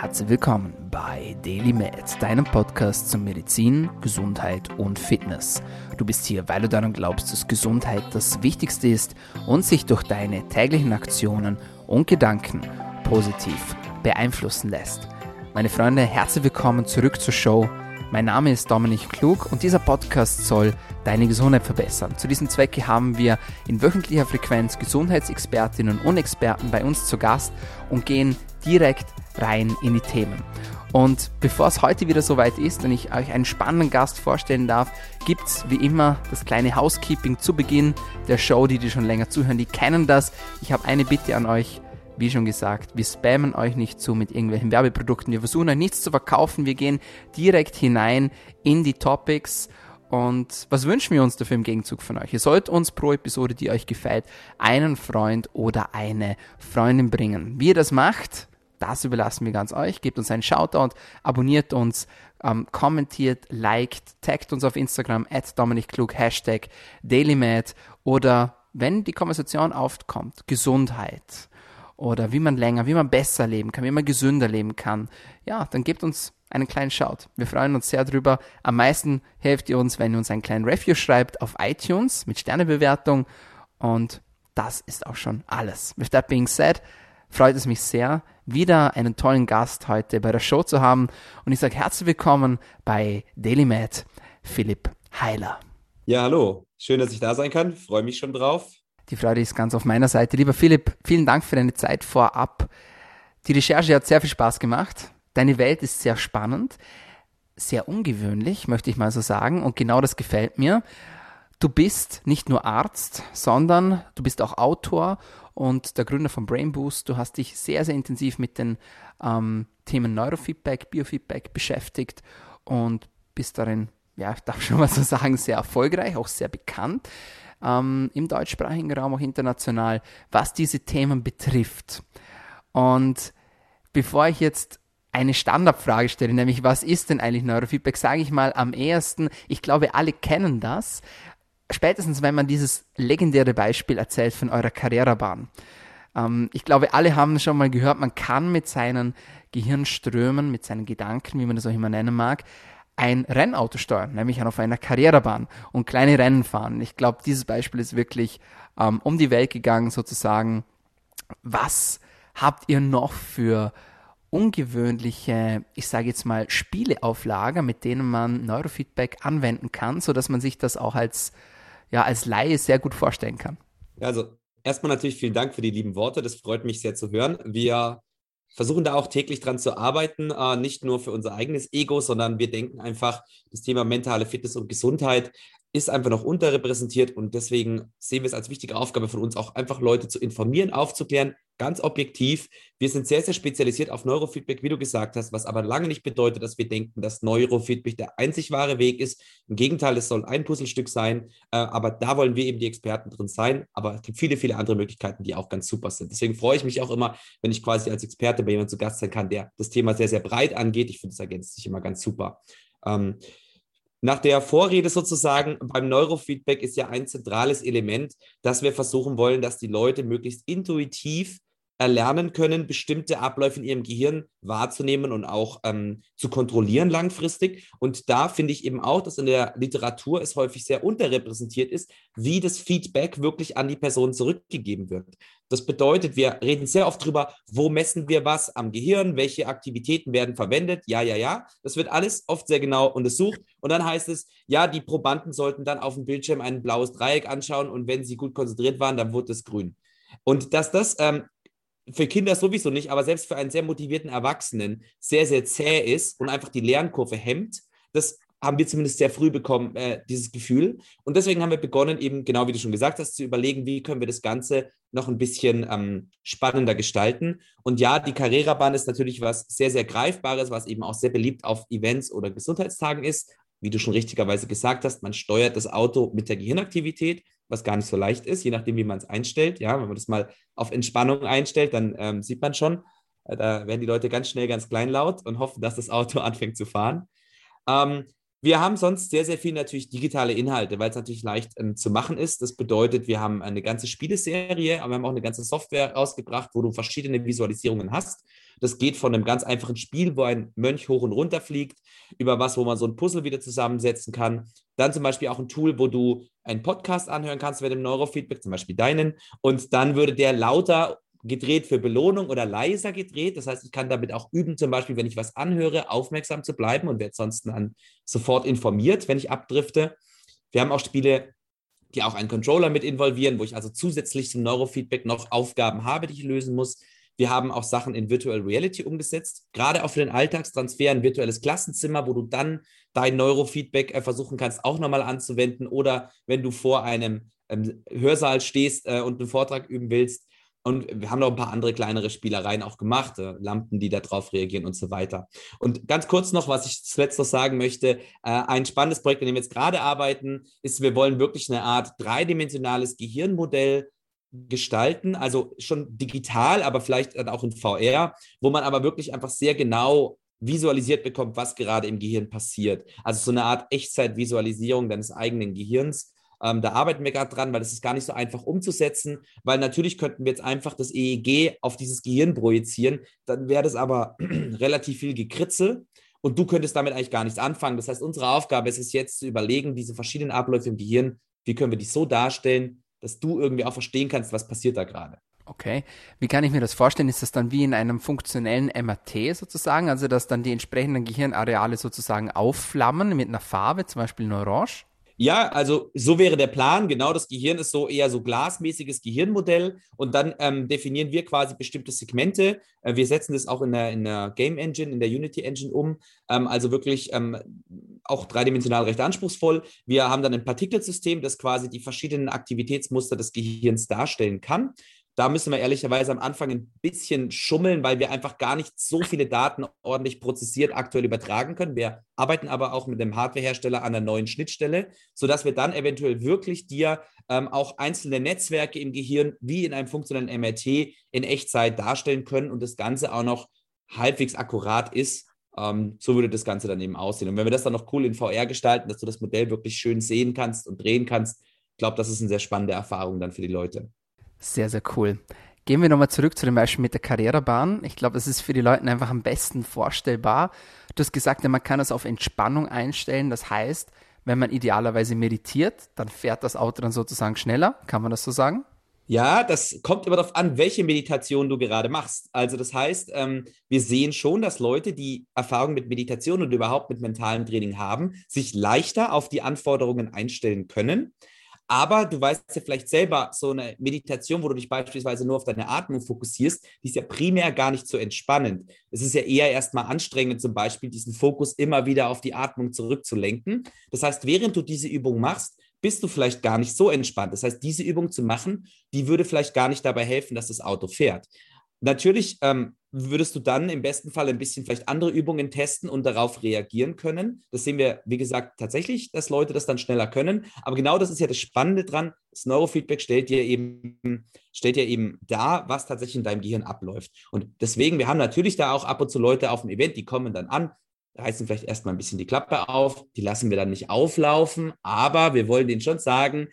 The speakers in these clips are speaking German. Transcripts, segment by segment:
herzlich willkommen bei Daily Med, deinem Podcast zum Medizin, Gesundheit und Fitness. Du bist hier, weil du daran glaubst, dass Gesundheit das Wichtigste ist und sich durch deine täglichen Aktionen und Gedanken positiv beeinflussen lässt. Meine Freunde, herzlich willkommen zurück zur Show. Mein Name ist Dominik Klug und dieser Podcast soll deine Gesundheit verbessern. Zu diesem Zwecke haben wir in wöchentlicher Frequenz Gesundheitsexpertinnen und Experten bei uns zu Gast und gehen direkt rein in die Themen. Und bevor es heute wieder soweit ist und ich euch einen spannenden Gast vorstellen darf, gibt es wie immer das kleine Housekeeping zu Beginn der Show. Die, die schon länger zuhören, die kennen das. Ich habe eine Bitte an euch. Wie schon gesagt, wir spammen euch nicht zu mit irgendwelchen Werbeprodukten. Wir versuchen euch nichts zu verkaufen. Wir gehen direkt hinein in die Topics. Und was wünschen wir uns dafür im Gegenzug von euch? Ihr sollt uns pro Episode, die euch gefällt, einen Freund oder eine Freundin bringen. Wie ihr das macht, das überlassen wir ganz euch. Gebt uns einen Shoutout, abonniert uns, ähm, kommentiert, liked, taggt uns auf Instagram, at Dominik Hashtag DailyMed oder wenn die Konversation aufkommt, Gesundheit oder wie man länger, wie man besser leben kann, wie man gesünder leben kann, ja, dann gebt uns einen kleinen Shout. Wir freuen uns sehr drüber. Am meisten helft ihr uns, wenn ihr uns einen kleinen Review schreibt auf iTunes mit Sternebewertung und das ist auch schon alles. With that being said, freut es mich sehr, wieder einen tollen Gast heute bei der Show zu haben. Und ich sage herzlich willkommen bei DailyMed, Philipp Heiler. Ja, hallo. Schön, dass ich da sein kann. Freue mich schon drauf. Die Freude ist ganz auf meiner Seite. Lieber Philipp, vielen Dank für deine Zeit vorab. Die Recherche hat sehr viel Spaß gemacht. Deine Welt ist sehr spannend, sehr ungewöhnlich, möchte ich mal so sagen. Und genau das gefällt mir. Du bist nicht nur Arzt, sondern du bist auch Autor und der Gründer von Brain Boost. Du hast dich sehr, sehr intensiv mit den ähm, Themen Neurofeedback, Biofeedback beschäftigt und bist darin, ja, ich darf schon mal so sagen, sehr erfolgreich, auch sehr bekannt ähm, im deutschsprachigen Raum, auch international, was diese Themen betrifft. Und bevor ich jetzt eine Standardfrage stelle, nämlich was ist denn eigentlich Neurofeedback, sage ich mal am ehesten, ich glaube, alle kennen das, spätestens wenn man dieses legendäre Beispiel erzählt von eurer Karrierebahn. Ähm, ich glaube, alle haben schon mal gehört, man kann mit seinen Gehirnströmen, mit seinen Gedanken, wie man das auch immer nennen mag, ein Rennauto steuern, nämlich auf einer Karrierebahn und kleine Rennen fahren. Ich glaube, dieses Beispiel ist wirklich ähm, um die Welt gegangen, sozusagen. Was habt ihr noch für ungewöhnliche, ich sage jetzt mal, Spieleauflager, mit denen man Neurofeedback anwenden kann, sodass man sich das auch als ja als Laie sehr gut vorstellen kann. Also erstmal natürlich vielen Dank für die lieben Worte. Das freut mich sehr zu hören. Wir versuchen da auch täglich dran zu arbeiten, äh, nicht nur für unser eigenes Ego, sondern wir denken einfach, das Thema mentale Fitness und Gesundheit ist einfach noch unterrepräsentiert und deswegen sehen wir es als wichtige Aufgabe von uns, auch einfach Leute zu informieren, aufzuklären, ganz objektiv. Wir sind sehr, sehr spezialisiert auf Neurofeedback, wie du gesagt hast, was aber lange nicht bedeutet, dass wir denken, dass Neurofeedback der einzig wahre Weg ist. Im Gegenteil, es soll ein Puzzlestück sein, äh, aber da wollen wir eben die Experten drin sein. Aber es gibt viele, viele andere Möglichkeiten, die auch ganz super sind. Deswegen freue ich mich auch immer, wenn ich quasi als Experte bei jemandem zu Gast sein kann, der das Thema sehr, sehr breit angeht. Ich finde, es ergänzt sich immer ganz super. Ähm, nach der Vorrede sozusagen beim Neurofeedback ist ja ein zentrales Element, dass wir versuchen wollen, dass die Leute möglichst intuitiv erlernen können, bestimmte Abläufe in ihrem Gehirn wahrzunehmen und auch ähm, zu kontrollieren langfristig. Und da finde ich eben auch, dass in der Literatur es häufig sehr unterrepräsentiert ist, wie das Feedback wirklich an die Person zurückgegeben wird. Das bedeutet, wir reden sehr oft darüber, wo messen wir was am Gehirn, welche Aktivitäten werden verwendet. Ja, ja, ja. Das wird alles oft sehr genau untersucht. Und dann heißt es, ja, die Probanden sollten dann auf dem Bildschirm ein blaues Dreieck anschauen und wenn sie gut konzentriert waren, dann wurde es grün. Und dass das ähm, für Kinder sowieso nicht, aber selbst für einen sehr motivierten Erwachsenen sehr, sehr zäh ist und einfach die Lernkurve hemmt, das haben wir zumindest sehr früh bekommen, äh, dieses Gefühl. Und deswegen haben wir begonnen, eben genau wie du schon gesagt hast, zu überlegen, wie können wir das Ganze noch ein bisschen ähm, spannender gestalten. Und ja, die Carrera-Bahn ist natürlich was sehr, sehr Greifbares, was eben auch sehr beliebt auf Events oder Gesundheitstagen ist. Wie du schon richtigerweise gesagt hast, man steuert das Auto mit der Gehirnaktivität was gar nicht so leicht ist, je nachdem, wie man es einstellt. Ja, wenn man das mal auf Entspannung einstellt, dann ähm, sieht man schon, äh, da werden die Leute ganz schnell ganz kleinlaut und hoffen, dass das Auto anfängt zu fahren. Ähm, Wir haben sonst sehr, sehr viel natürlich digitale Inhalte, weil es natürlich leicht ähm, zu machen ist. Das bedeutet, wir haben eine ganze Spieleserie, aber wir haben auch eine ganze Software rausgebracht, wo du verschiedene Visualisierungen hast. Das geht von einem ganz einfachen Spiel, wo ein Mönch hoch und runter fliegt, über was, wo man so ein Puzzle wieder zusammensetzen kann. Dann zum Beispiel auch ein Tool, wo du einen Podcast anhören kannst mit dem Neurofeedback, zum Beispiel deinen. Und dann würde der lauter gedreht für Belohnung oder leiser gedreht. Das heißt, ich kann damit auch üben, zum Beispiel, wenn ich was anhöre, aufmerksam zu bleiben und werde sonst dann sofort informiert, wenn ich abdrifte. Wir haben auch Spiele, die auch einen Controller mit involvieren, wo ich also zusätzlich zum Neurofeedback noch Aufgaben habe, die ich lösen muss. Wir haben auch Sachen in Virtual Reality umgesetzt, gerade auch für den Alltagstransfer, ein virtuelles Klassenzimmer, wo du dann dein Neurofeedback äh, versuchen kannst, auch nochmal anzuwenden. Oder wenn du vor einem ähm, Hörsaal stehst äh, und einen Vortrag üben willst, und wir haben noch ein paar andere kleinere Spielereien auch gemacht, äh, Lampen, die darauf reagieren und so weiter. Und ganz kurz noch, was ich zuletzt noch sagen möchte, ein spannendes Projekt, an dem wir jetzt gerade arbeiten, ist, wir wollen wirklich eine Art dreidimensionales Gehirnmodell gestalten, also schon digital, aber vielleicht auch in VR, wo man aber wirklich einfach sehr genau visualisiert bekommt, was gerade im Gehirn passiert. Also so eine Art Echtzeitvisualisierung deines eigenen Gehirns ähm, da arbeiten wir gerade dran, weil das ist gar nicht so einfach umzusetzen, weil natürlich könnten wir jetzt einfach das EEG auf dieses Gehirn projizieren, dann wäre das aber relativ viel Gekritzel und du könntest damit eigentlich gar nichts anfangen. Das heißt, unsere Aufgabe ist es jetzt zu überlegen, diese verschiedenen Abläufe im Gehirn, wie können wir die so darstellen, dass du irgendwie auch verstehen kannst, was passiert da gerade. Okay. Wie kann ich mir das vorstellen? Ist das dann wie in einem funktionellen MRT sozusagen? Also, dass dann die entsprechenden Gehirnareale sozusagen aufflammen mit einer Farbe, zum Beispiel in Orange? Ja, also so wäre der Plan. Genau, das Gehirn ist so eher so glasmäßiges Gehirnmodell und dann ähm, definieren wir quasi bestimmte Segmente. Äh, wir setzen das auch in der, in der Game Engine, in der Unity Engine um. Ähm, also wirklich ähm, auch dreidimensional recht anspruchsvoll. Wir haben dann ein Partikelsystem, das quasi die verschiedenen Aktivitätsmuster des Gehirns darstellen kann. Da müssen wir ehrlicherweise am Anfang ein bisschen schummeln, weil wir einfach gar nicht so viele Daten ordentlich prozessiert aktuell übertragen können. Wir arbeiten aber auch mit dem Hardwarehersteller an einer neuen Schnittstelle, sodass wir dann eventuell wirklich dir ähm, auch einzelne Netzwerke im Gehirn wie in einem funktionellen MRT in Echtzeit darstellen können und das Ganze auch noch halbwegs akkurat ist. Ähm, so würde das Ganze dann eben aussehen. Und wenn wir das dann noch cool in VR gestalten, dass du das Modell wirklich schön sehen kannst und drehen kannst, ich glaube, das ist eine sehr spannende Erfahrung dann für die Leute. Sehr, sehr cool. Gehen wir nochmal zurück zu dem Beispiel mit der Karrierebahn. Ich glaube, es ist für die Leute einfach am besten vorstellbar. Du hast gesagt, man kann das auf Entspannung einstellen. Das heißt, wenn man idealerweise meditiert, dann fährt das Auto dann sozusagen schneller. Kann man das so sagen? Ja, das kommt immer darauf an, welche Meditation du gerade machst. Also das heißt, ähm, wir sehen schon, dass Leute, die Erfahrung mit Meditation und überhaupt mit mentalem Training haben, sich leichter auf die Anforderungen einstellen können. Aber du weißt ja vielleicht selber, so eine Meditation, wo du dich beispielsweise nur auf deine Atmung fokussierst, die ist ja primär gar nicht so entspannend. Es ist ja eher erstmal anstrengend, zum Beispiel diesen Fokus immer wieder auf die Atmung zurückzulenken. Das heißt, während du diese Übung machst, bist du vielleicht gar nicht so entspannt. Das heißt, diese Übung zu machen, die würde vielleicht gar nicht dabei helfen, dass das Auto fährt. Natürlich ähm, würdest du dann im besten Fall ein bisschen vielleicht andere Übungen testen und darauf reagieren können. Das sehen wir, wie gesagt, tatsächlich, dass Leute das dann schneller können. Aber genau das ist ja das Spannende dran. Das Neurofeedback stellt dir eben, stellt dir eben dar, was tatsächlich in deinem Gehirn abläuft. Und deswegen, wir haben natürlich da auch ab und zu Leute auf dem Event, die kommen dann an, reißen vielleicht erstmal ein bisschen die Klappe auf, die lassen wir dann nicht auflaufen, aber wir wollen denen schon sagen,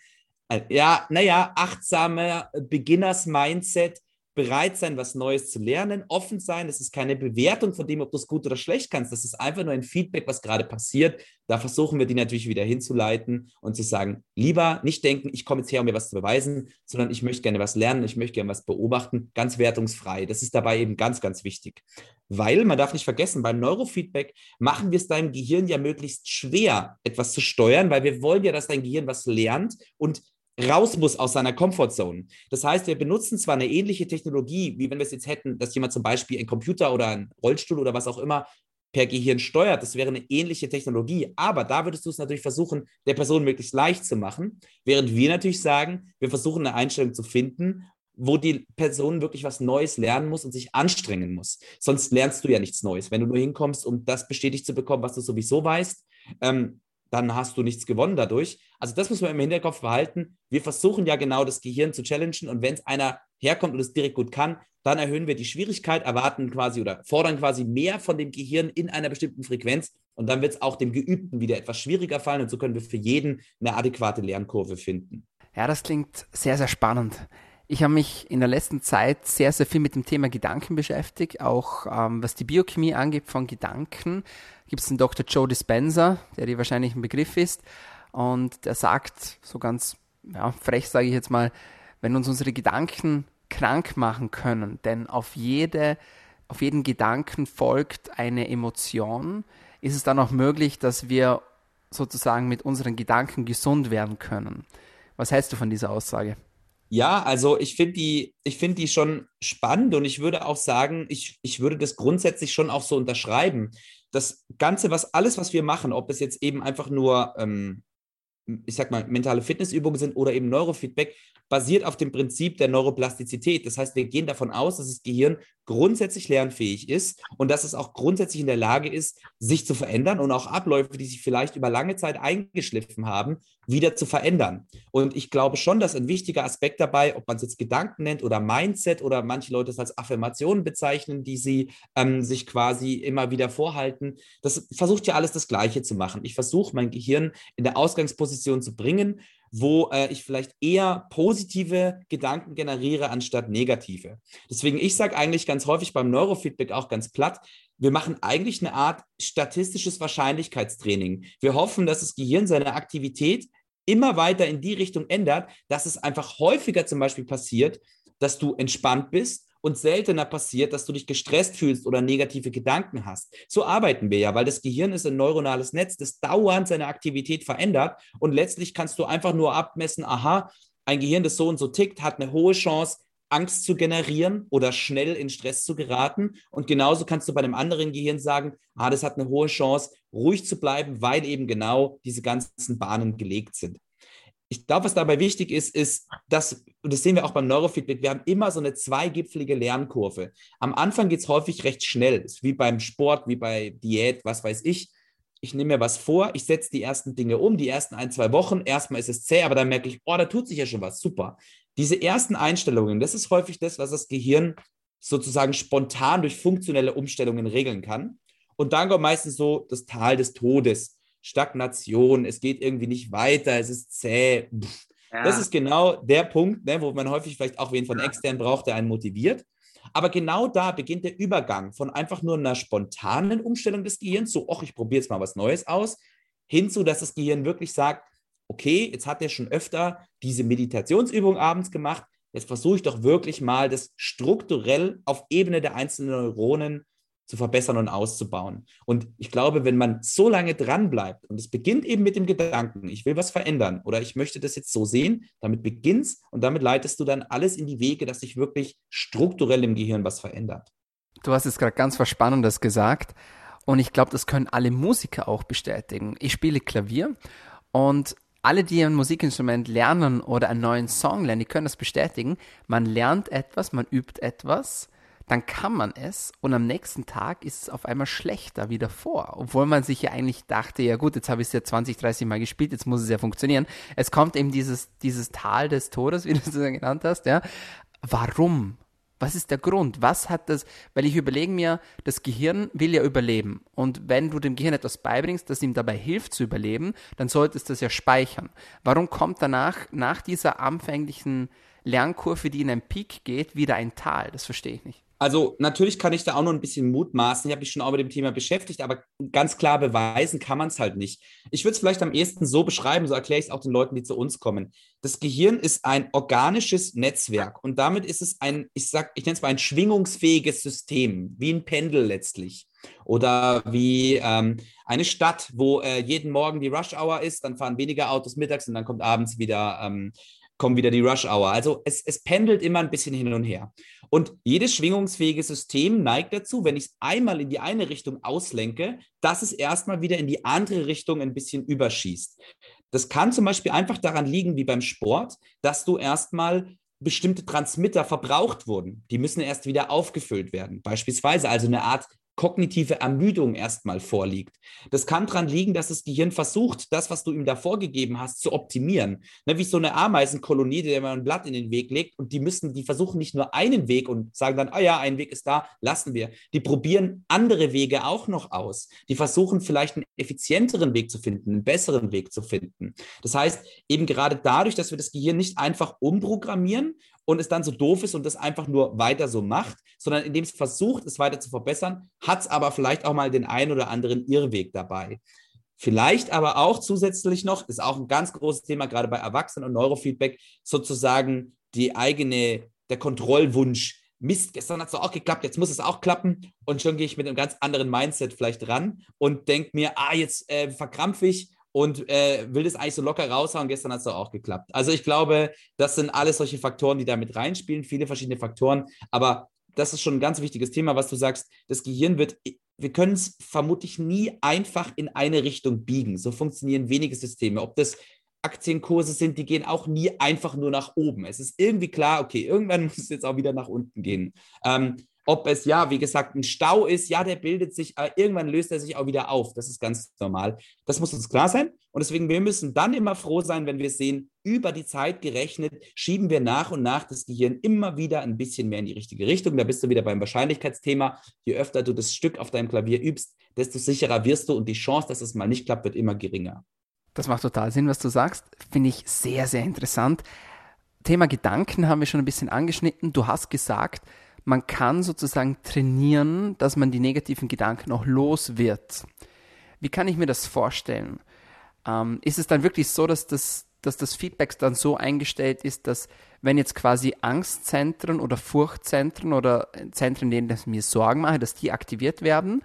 äh, ja, naja, achtsamer Beginners-Mindset bereit sein, was Neues zu lernen, offen sein. Es ist keine Bewertung von dem, ob du es gut oder schlecht kannst. Das ist einfach nur ein Feedback, was gerade passiert. Da versuchen wir die natürlich wieder hinzuleiten und zu sagen, lieber nicht denken, ich komme jetzt her, um mir was zu beweisen, sondern ich möchte gerne was lernen, ich möchte gerne was beobachten, ganz wertungsfrei. Das ist dabei eben ganz, ganz wichtig. Weil, man darf nicht vergessen, beim Neurofeedback machen wir es deinem Gehirn ja möglichst schwer, etwas zu steuern, weil wir wollen ja, dass dein Gehirn was lernt und raus muss aus seiner Comfortzone. Das heißt, wir benutzen zwar eine ähnliche Technologie, wie wenn wir es jetzt hätten, dass jemand zum Beispiel einen Computer oder einen Rollstuhl oder was auch immer per Gehirn steuert. Das wäre eine ähnliche Technologie. Aber da würdest du es natürlich versuchen, der Person möglichst leicht zu machen, während wir natürlich sagen, wir versuchen eine Einstellung zu finden, wo die Person wirklich was Neues lernen muss und sich anstrengen muss. Sonst lernst du ja nichts Neues. Wenn du nur hinkommst, um das bestätigt zu bekommen, was du sowieso weißt, ähm, dann hast du nichts gewonnen dadurch. Also das muss man im Hinterkopf behalten. Wir versuchen ja genau das Gehirn zu challengen und wenn es einer herkommt und es direkt gut kann, dann erhöhen wir die Schwierigkeit, erwarten quasi oder fordern quasi mehr von dem Gehirn in einer bestimmten Frequenz und dann wird es auch dem Geübten wieder etwas schwieriger fallen und so können wir für jeden eine adäquate Lernkurve finden. Ja, das klingt sehr, sehr spannend. Ich habe mich in der letzten Zeit sehr, sehr viel mit dem Thema Gedanken beschäftigt, auch ähm, was die Biochemie angeht von Gedanken. Gibt es den Dr. Joe Dispenza, der dir wahrscheinlich ein Begriff ist, und der sagt so ganz ja, frech, sage ich jetzt mal, wenn uns unsere Gedanken krank machen können, denn auf jede auf jeden Gedanken folgt eine Emotion, ist es dann auch möglich, dass wir sozusagen mit unseren Gedanken gesund werden können. Was hältst du von dieser Aussage? Ja, also ich finde die, ich die schon spannend und ich würde auch sagen, ich, ich würde das grundsätzlich schon auch so unterschreiben. Das Ganze, was alles, was wir machen, ob es jetzt eben einfach nur, ähm, ich sag mal, mentale Fitnessübungen sind oder eben Neurofeedback, basiert auf dem Prinzip der Neuroplastizität. Das heißt, wir gehen davon aus, dass das Gehirn grundsätzlich lernfähig ist und dass es auch grundsätzlich in der Lage ist, sich zu verändern und auch Abläufe, die sich vielleicht über lange Zeit eingeschliffen haben, wieder zu verändern. Und ich glaube schon, dass ein wichtiger Aspekt dabei, ob man es jetzt Gedanken nennt oder Mindset oder manche Leute es als Affirmationen bezeichnen, die sie ähm, sich quasi immer wieder vorhalten, das versucht ja alles das Gleiche zu machen. Ich versuche mein Gehirn in der Ausgangsposition zu bringen, wo äh, ich vielleicht eher positive Gedanken generiere anstatt negative. Deswegen, ich sage eigentlich ganz häufig beim Neurofeedback auch ganz platt, wir machen eigentlich eine Art statistisches Wahrscheinlichkeitstraining. Wir hoffen, dass das Gehirn seine Aktivität immer weiter in die Richtung ändert, dass es einfach häufiger zum Beispiel passiert, dass du entspannt bist und seltener passiert, dass du dich gestresst fühlst oder negative Gedanken hast. So arbeiten wir ja, weil das Gehirn ist ein neuronales Netz, das dauernd seine Aktivität verändert und letztlich kannst du einfach nur abmessen, aha, ein Gehirn, das so und so tickt, hat eine hohe Chance, Angst zu generieren oder schnell in Stress zu geraten. Und genauso kannst du bei einem anderen Gehirn sagen, ah, das hat eine hohe Chance, ruhig zu bleiben, weil eben genau diese ganzen Bahnen gelegt sind ich glaube, was dabei wichtig ist, ist, dass, und das sehen wir auch beim Neurofeedback, wir haben immer so eine zweigipfelige Lernkurve. Am Anfang geht es häufig recht schnell, wie beim Sport, wie bei Diät, was weiß ich. Ich nehme mir was vor, ich setze die ersten Dinge um, die ersten ein, zwei Wochen. Erstmal ist es zäh, aber dann merke ich, oh, da tut sich ja schon was, super. Diese ersten Einstellungen, das ist häufig das, was das Gehirn sozusagen spontan durch funktionelle Umstellungen regeln kann. Und dann kommt meistens so das Tal des Todes Stagnation, es geht irgendwie nicht weiter, es ist zäh. Ja. Das ist genau der Punkt, ne, wo man häufig vielleicht auch wen von extern braucht, der einen motiviert. Aber genau da beginnt der Übergang von einfach nur einer spontanen Umstellung des Gehirns, so, ach, ich probiere jetzt mal was Neues aus, hinzu, dass das Gehirn wirklich sagt, okay, jetzt hat er schon öfter diese Meditationsübung abends gemacht, jetzt versuche ich doch wirklich mal das strukturell auf Ebene der einzelnen Neuronen zu verbessern und auszubauen. Und ich glaube, wenn man so lange dran bleibt und es beginnt eben mit dem Gedanken, ich will was verändern oder ich möchte das jetzt so sehen, damit beginnst und damit leitest du dann alles in die Wege, dass sich wirklich strukturell im Gehirn was verändert. Du hast jetzt gerade ganz was Spannendes gesagt und ich glaube, das können alle Musiker auch bestätigen. Ich spiele Klavier und alle, die ein Musikinstrument lernen oder einen neuen Song lernen, die können das bestätigen. Man lernt etwas, man übt etwas dann kann man es und am nächsten Tag ist es auf einmal schlechter wie davor. Obwohl man sich ja eigentlich dachte, ja gut, jetzt habe ich es ja 20, 30 Mal gespielt, jetzt muss es ja funktionieren. Es kommt eben dieses, dieses Tal des Todes, wie du es genannt hast, ja. Warum? Was ist der Grund? Was hat das? Weil ich überlege mir, das Gehirn will ja überleben. Und wenn du dem Gehirn etwas beibringst, das ihm dabei hilft zu überleben, dann solltest du das ja speichern. Warum kommt danach, nach dieser anfänglichen Lernkurve, die in einen Peak geht, wieder ein Tal? Das verstehe ich nicht. Also natürlich kann ich da auch noch ein bisschen mutmaßen. Ich habe mich schon auch mit dem Thema beschäftigt, aber ganz klar beweisen kann man es halt nicht. Ich würde es vielleicht am ehesten so beschreiben, so erkläre ich es auch den Leuten, die zu uns kommen. Das Gehirn ist ein organisches Netzwerk und damit ist es ein, ich sag, ich nenne es mal ein schwingungsfähiges System, wie ein Pendel letztlich. Oder wie ähm, eine Stadt, wo äh, jeden Morgen die Rush Hour ist, dann fahren weniger Autos mittags und dann kommt abends wieder ähm, kommt wieder die Rush Hour. Also es, es pendelt immer ein bisschen hin und her. Und jedes schwingungsfähige System neigt dazu, wenn ich es einmal in die eine Richtung auslenke, dass es erstmal wieder in die andere Richtung ein bisschen überschießt. Das kann zum Beispiel einfach daran liegen, wie beim Sport, dass du erstmal bestimmte Transmitter verbraucht wurden. Die müssen erst wieder aufgefüllt werden. Beispielsweise also eine Art kognitive Ermüdung erstmal vorliegt. Das kann daran liegen, dass das Gehirn versucht, das, was du ihm da vorgegeben hast, zu optimieren. Ne, wie so eine Ameisenkolonie, der man ein Blatt in den Weg legt und die müssen, die versuchen nicht nur einen Weg und sagen dann, ah oh ja, ein Weg ist da, lassen wir. Die probieren andere Wege auch noch aus. Die versuchen vielleicht einen effizienteren Weg zu finden, einen besseren Weg zu finden. Das heißt, eben gerade dadurch, dass wir das Gehirn nicht einfach umprogrammieren und es dann so doof ist und das einfach nur weiter so macht, sondern indem es versucht, es weiter zu verbessern, hat es aber vielleicht auch mal den einen oder anderen Irrweg dabei. Vielleicht aber auch zusätzlich noch, ist auch ein ganz großes Thema, gerade bei Erwachsenen und Neurofeedback, sozusagen die eigene, der Kontrollwunsch. Mist, gestern hat es auch geklappt, jetzt muss es auch klappen. Und schon gehe ich mit einem ganz anderen Mindset vielleicht ran und denke mir, ah, jetzt äh, verkrampfe ich und äh, will das eigentlich so locker raushauen. Gestern hat es auch geklappt. Also ich glaube, das sind alles solche Faktoren, die da mit reinspielen, viele verschiedene Faktoren. Aber das ist schon ein ganz wichtiges Thema, was du sagst. Das Gehirn wird, wir können es vermutlich nie einfach in eine Richtung biegen. So funktionieren wenige Systeme. Ob das Aktienkurse sind, die gehen auch nie einfach nur nach oben. Es ist irgendwie klar, okay, irgendwann muss es jetzt auch wieder nach unten gehen. Ähm, ob es ja, wie gesagt, ein Stau ist, ja, der bildet sich, äh, irgendwann löst er sich auch wieder auf. Das ist ganz normal. Das muss uns klar sein. Und deswegen, wir müssen dann immer froh sein, wenn wir sehen, über die Zeit gerechnet, schieben wir nach und nach das Gehirn immer wieder ein bisschen mehr in die richtige Richtung. Da bist du wieder beim Wahrscheinlichkeitsthema. Je öfter du das Stück auf deinem Klavier übst, desto sicherer wirst du und die Chance, dass es mal nicht klappt, wird immer geringer. Das macht total Sinn, was du sagst. Finde ich sehr, sehr interessant. Thema Gedanken haben wir schon ein bisschen angeschnitten. Du hast gesagt, man kann sozusagen trainieren, dass man die negativen Gedanken auch los wird. Wie kann ich mir das vorstellen? Ähm, ist es dann wirklich so, dass das, dass das Feedback dann so eingestellt ist, dass wenn jetzt quasi Angstzentren oder Furchtzentren oder Zentren, denen das mir Sorgen mache, dass die aktiviert werden?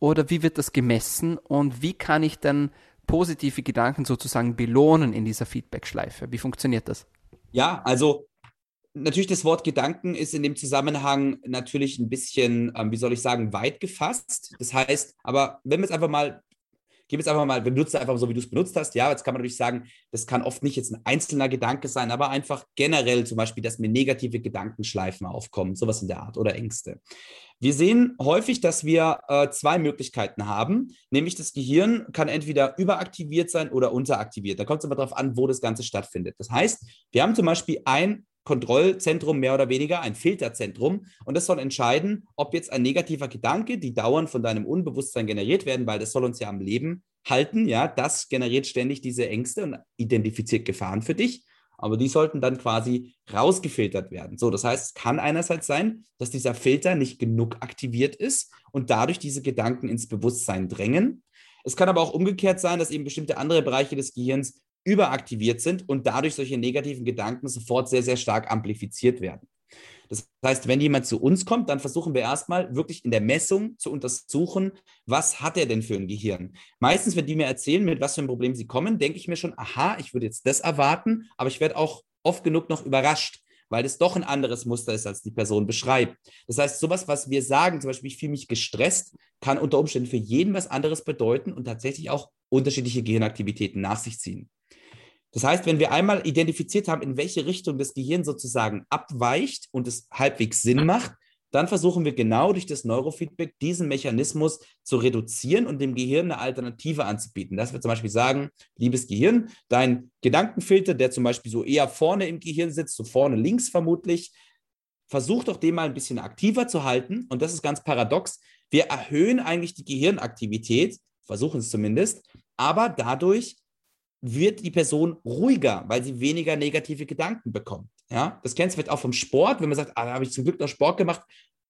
Oder wie wird das gemessen und wie kann ich dann positive Gedanken sozusagen belohnen in dieser Feedback-Schleife? Wie funktioniert das? Ja, also natürlich das Wort Gedanken ist in dem Zusammenhang natürlich ein bisschen, ähm, wie soll ich sagen, weit gefasst. Das heißt, aber wenn wir es einfach mal, geben es einfach mal, benutze einfach so, wie du es benutzt hast. Ja, jetzt kann man natürlich sagen, das kann oft nicht jetzt ein einzelner Gedanke sein, aber einfach generell zum Beispiel, dass mir negative Gedankenschleifen aufkommen, sowas in der Art oder Ängste. Wir sehen häufig, dass wir äh, zwei Möglichkeiten haben, nämlich das Gehirn kann entweder überaktiviert sein oder unteraktiviert. Da kommt es immer darauf an, wo das Ganze stattfindet. Das heißt, wir haben zum Beispiel ein Kontrollzentrum mehr oder weniger, ein Filterzentrum. Und das soll entscheiden, ob jetzt ein negativer Gedanke, die dauernd von deinem Unbewusstsein generiert werden, weil das soll uns ja am Leben halten. Ja, das generiert ständig diese Ängste und identifiziert Gefahren für dich. Aber die sollten dann quasi rausgefiltert werden. So, das heißt, es kann einerseits sein, dass dieser Filter nicht genug aktiviert ist und dadurch diese Gedanken ins Bewusstsein drängen. Es kann aber auch umgekehrt sein, dass eben bestimmte andere Bereiche des Gehirns überaktiviert sind und dadurch solche negativen Gedanken sofort sehr, sehr stark amplifiziert werden. Das heißt, wenn jemand zu uns kommt, dann versuchen wir erstmal wirklich in der Messung zu untersuchen, was hat er denn für ein Gehirn. Meistens, wenn die mir erzählen, mit was für einem Problem sie kommen, denke ich mir schon, aha, ich würde jetzt das erwarten, aber ich werde auch oft genug noch überrascht, weil es doch ein anderes Muster ist, als die Person beschreibt. Das heißt, sowas, was wir sagen, zum Beispiel, ich fühle mich gestresst, kann unter Umständen für jeden was anderes bedeuten und tatsächlich auch unterschiedliche Gehirnaktivitäten nach sich ziehen. Das heißt, wenn wir einmal identifiziert haben, in welche Richtung das Gehirn sozusagen abweicht und es halbwegs Sinn macht, dann versuchen wir genau durch das Neurofeedback diesen Mechanismus zu reduzieren und dem Gehirn eine Alternative anzubieten. Dass wir zum Beispiel sagen, liebes Gehirn, dein Gedankenfilter, der zum Beispiel so eher vorne im Gehirn sitzt, so vorne links vermutlich, versuch doch den mal ein bisschen aktiver zu halten. Und das ist ganz paradox. Wir erhöhen eigentlich die Gehirnaktivität, versuchen es zumindest, aber dadurch wird die Person ruhiger, weil sie weniger negative Gedanken bekommt. Ja, das kennst du vielleicht auch vom Sport, wenn man sagt, ah, da habe ich zum Glück noch Sport gemacht.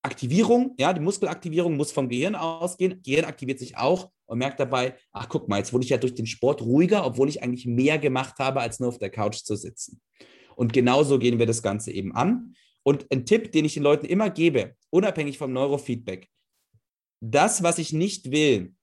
Aktivierung, ja, die Muskelaktivierung muss vom Gehirn ausgehen. Gehirn aktiviert sich auch und merkt dabei, ach guck mal, jetzt wurde ich ja durch den Sport ruhiger, obwohl ich eigentlich mehr gemacht habe, als nur auf der Couch zu sitzen. Und genauso gehen wir das Ganze eben an. Und ein Tipp, den ich den Leuten immer gebe, unabhängig vom Neurofeedback, das, was ich nicht will,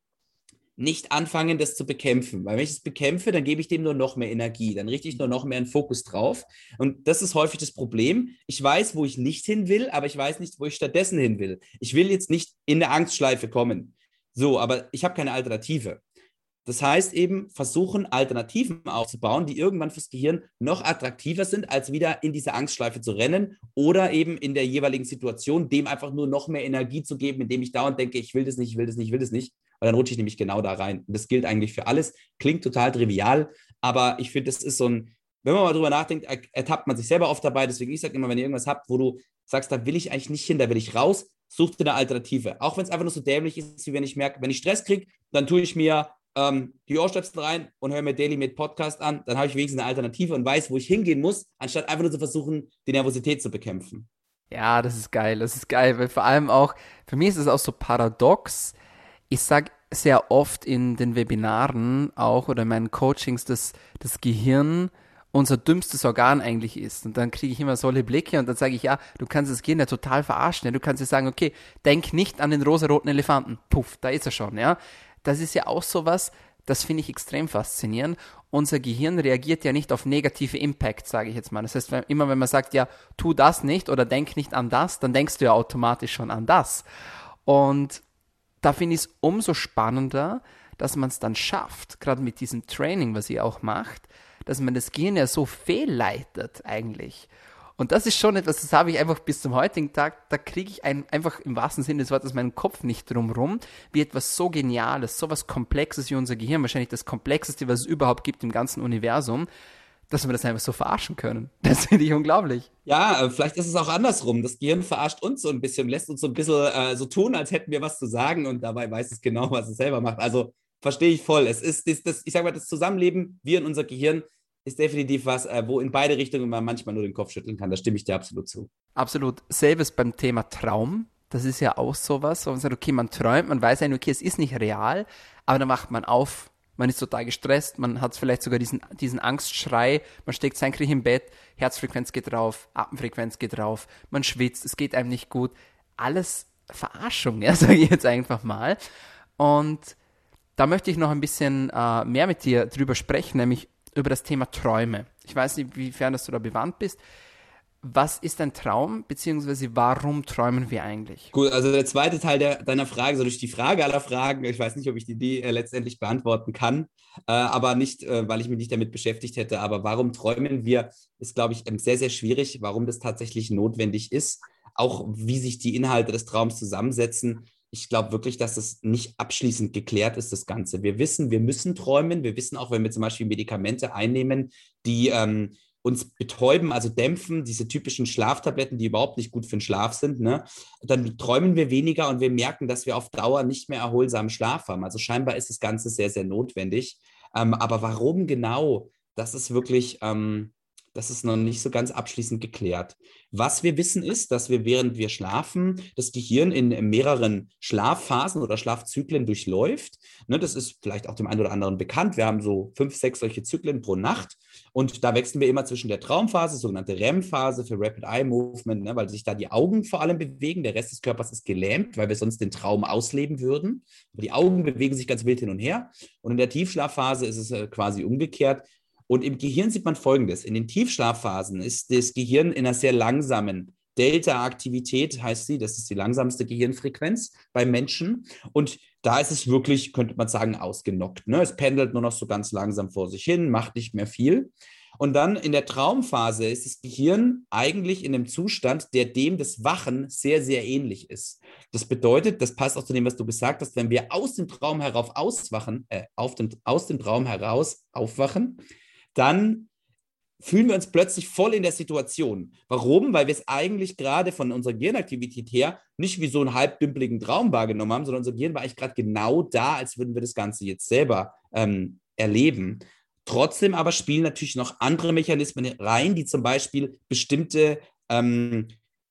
nicht anfangen, das zu bekämpfen. Weil wenn ich es bekämpfe, dann gebe ich dem nur noch mehr Energie, dann richte ich nur noch mehr einen Fokus drauf. Und das ist häufig das Problem. Ich weiß, wo ich nicht hin will, aber ich weiß nicht, wo ich stattdessen hin will. Ich will jetzt nicht in eine Angstschleife kommen. So, aber ich habe keine Alternative. Das heißt eben, versuchen, Alternativen aufzubauen, die irgendwann fürs Gehirn noch attraktiver sind, als wieder in diese Angstschleife zu rennen oder eben in der jeweiligen Situation dem einfach nur noch mehr Energie zu geben, indem ich dauernd denke, ich will das nicht, ich will das nicht, ich will das nicht. Weil dann rutsche ich nämlich genau da rein. Das gilt eigentlich für alles. Klingt total trivial, aber ich finde, das ist so ein, wenn man mal drüber nachdenkt, ertappt man sich selber oft dabei. Deswegen, ich sage immer, wenn ihr irgendwas habt, wo du sagst, da will ich eigentlich nicht hin, da will ich raus, such dir eine Alternative. Auch wenn es einfach nur so dämlich ist, wie wenn ich merke, wenn ich Stress kriege, dann tue ich mir ähm, die Ohrstöpsel rein und höre mir Daily mit Podcast an. Dann habe ich wenigstens eine Alternative und weiß, wo ich hingehen muss, anstatt einfach nur zu versuchen, die Nervosität zu bekämpfen. Ja, das ist geil. Das ist geil, weil vor allem auch, für mich ist es auch so paradox. Ich sage sehr oft in den Webinaren auch oder in meinen Coachings, dass das Gehirn unser dümmstes Organ eigentlich ist. Und dann kriege ich immer solche Blicke und dann sage ich, ja, du kannst das Gehirn ja total verarschen. Ja. Du kannst ja sagen, okay, denk nicht an den rosaroten Elefanten. Puff, da ist er schon, ja. Das ist ja auch sowas, das finde ich extrem faszinierend. Unser Gehirn reagiert ja nicht auf negative Impact, sage ich jetzt mal. Das heißt, wenn, immer wenn man sagt, ja, tu das nicht oder denk nicht an das, dann denkst du ja automatisch schon an das. Und da finde ich es umso spannender, dass man es dann schafft, gerade mit diesem Training, was ihr auch macht, dass man das Gehirn ja so fehlleitet eigentlich. Und das ist schon etwas, das habe ich einfach bis zum heutigen Tag, da kriege ich ein, einfach im wahrsten Sinne des Wortes meinen Kopf nicht drumrum, wie etwas so Geniales, so was Komplexes wie unser Gehirn, wahrscheinlich das Komplexeste, was es überhaupt gibt im ganzen Universum, dass wir das einfach so verarschen können. Das finde ich unglaublich. Ja, äh, vielleicht ist es auch andersrum. Das Gehirn verarscht uns so ein bisschen, lässt uns so ein bisschen äh, so tun, als hätten wir was zu sagen und dabei weiß es genau, was es selber macht. Also verstehe ich voll. Es ist das, das ich sage mal, das Zusammenleben, wir und unser Gehirn, ist definitiv was, äh, wo in beide Richtungen man manchmal nur den Kopf schütteln kann. Da stimme ich dir absolut zu. Absolut. Selbes beim Thema Traum. Das ist ja auch sowas, wo man sagt, okay, man träumt, man weiß eigentlich, okay, es ist nicht real, aber dann macht man auf, man ist total gestresst, man hat vielleicht sogar diesen, diesen Angstschrei, man steckt senkrecht im Bett, Herzfrequenz geht drauf, Atemfrequenz geht drauf, man schwitzt, es geht einem nicht gut. Alles Verarschung, ja, sage ich jetzt einfach mal. Und da möchte ich noch ein bisschen äh, mehr mit dir drüber sprechen, nämlich über das Thema Träume. Ich weiß nicht, wiefern du da bewandt bist. Was ist ein Traum, beziehungsweise warum träumen wir eigentlich? Gut, also der zweite Teil der, deiner Frage, so durch die Frage aller Fragen, ich weiß nicht, ob ich die, die äh, letztendlich beantworten kann, äh, aber nicht, äh, weil ich mich nicht damit beschäftigt hätte. Aber warum träumen wir, ist, glaube ich, sehr, sehr schwierig, warum das tatsächlich notwendig ist. Auch wie sich die Inhalte des Traums zusammensetzen, ich glaube wirklich, dass das nicht abschließend geklärt ist, das Ganze. Wir wissen, wir müssen träumen. Wir wissen auch, wenn wir zum Beispiel Medikamente einnehmen, die ähm, uns betäuben, also dämpfen, diese typischen Schlaftabletten, die überhaupt nicht gut für den Schlaf sind, ne? dann träumen wir weniger und wir merken, dass wir auf Dauer nicht mehr erholsamen Schlaf haben. Also scheinbar ist das Ganze sehr, sehr notwendig. Ähm, aber warum genau? Das ist wirklich, ähm, das ist noch nicht so ganz abschließend geklärt. Was wir wissen ist, dass wir während wir schlafen, das Gehirn in mehreren Schlafphasen oder Schlafzyklen durchläuft. Ne, das ist vielleicht auch dem einen oder anderen bekannt. Wir haben so fünf, sechs solche Zyklen pro Nacht und da wechseln wir immer zwischen der Traumphase, sogenannte REM-Phase für Rapid Eye Movement, ne, weil sich da die Augen vor allem bewegen. Der Rest des Körpers ist gelähmt, weil wir sonst den Traum ausleben würden. Die Augen bewegen sich ganz wild hin und her. Und in der Tiefschlafphase ist es äh, quasi umgekehrt. Und im Gehirn sieht man Folgendes. In den Tiefschlafphasen ist das Gehirn in einer sehr langsamen Delta-Aktivität, heißt sie. Das ist die langsamste Gehirnfrequenz bei Menschen. Und da ist es wirklich, könnte man sagen, ausgenockt. Ne? Es pendelt nur noch so ganz langsam vor sich hin, macht nicht mehr viel. Und dann in der Traumphase ist das Gehirn eigentlich in einem Zustand, der dem des Wachen sehr, sehr ähnlich ist. Das bedeutet, das passt auch zu dem, was du gesagt hast, wenn wir aus dem Traum herauf auswachen, äh, auf dem, aus dem Traum heraus aufwachen, dann fühlen wir uns plötzlich voll in der Situation. Warum? Weil wir es eigentlich gerade von unserer Gehirnaktivität her nicht wie so einen halbdümpeligen Traum wahrgenommen haben, sondern unser Gehirn war eigentlich gerade genau da, als würden wir das Ganze jetzt selber ähm, erleben. Trotzdem aber spielen natürlich noch andere Mechanismen rein, die zum Beispiel bestimmte ähm,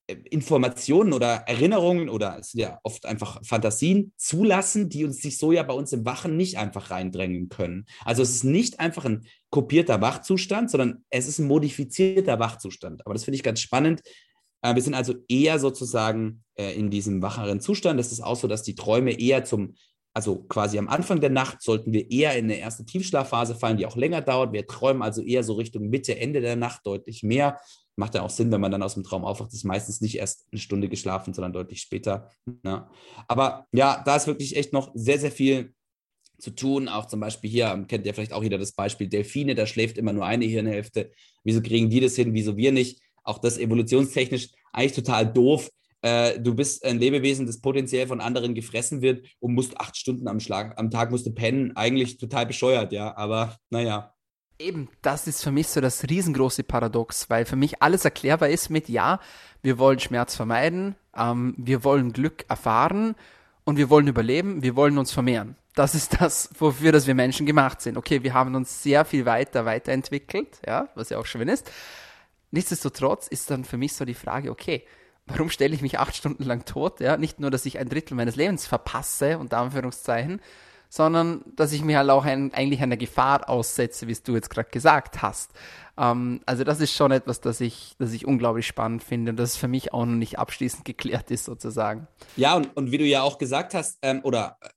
Informationen oder Erinnerungen oder es sind ja oft einfach Fantasien zulassen, die uns sich so ja bei uns im Wachen nicht einfach reindrängen können. Also es ist nicht einfach ein kopierter Wachzustand, sondern es ist ein modifizierter Wachzustand. Aber das finde ich ganz spannend. Äh, wir sind also eher sozusagen äh, in diesem wacheren Zustand. Das ist auch so, dass die Träume eher zum, also quasi am Anfang der Nacht sollten wir eher in eine erste Tiefschlafphase fallen, die auch länger dauert. Wir träumen also eher so Richtung Mitte, Ende der Nacht deutlich mehr macht ja auch Sinn, wenn man dann aus dem Traum aufwacht, ist meistens nicht erst eine Stunde geschlafen, sondern deutlich später. Ja. Aber ja, da ist wirklich echt noch sehr, sehr viel zu tun. Auch zum Beispiel hier, kennt ihr vielleicht auch jeder das Beispiel Delfine, da schläft immer nur eine Hirnhälfte. Wieso kriegen die das hin, wieso wir nicht? Auch das evolutionstechnisch eigentlich total doof. Äh, du bist ein Lebewesen, das potenziell von anderen gefressen wird und musst acht Stunden am, Schlag, am Tag musst du pennen. Eigentlich total bescheuert, ja. Aber naja. Eben, das ist für mich so das riesengroße Paradox, weil für mich alles erklärbar ist mit, ja, wir wollen Schmerz vermeiden, ähm, wir wollen Glück erfahren und wir wollen überleben, wir wollen uns vermehren. Das ist das, wofür das wir Menschen gemacht sind. Okay, wir haben uns sehr viel weiter weiterentwickelt, ja, was ja auch schön ist. Nichtsdestotrotz ist dann für mich so die Frage, okay, warum stelle ich mich acht Stunden lang tot? Ja, nicht nur, dass ich ein Drittel meines Lebens verpasse, unter Anführungszeichen, sondern dass ich mir halt auch ein, eigentlich einer Gefahr aussetze, wie es du jetzt gerade gesagt hast. Ähm, also das ist schon etwas, das ich, das ich unglaublich spannend finde und das für mich auch noch nicht abschließend geklärt ist, sozusagen. Ja, und, und wie du ja auch gesagt hast, ähm, oder äh,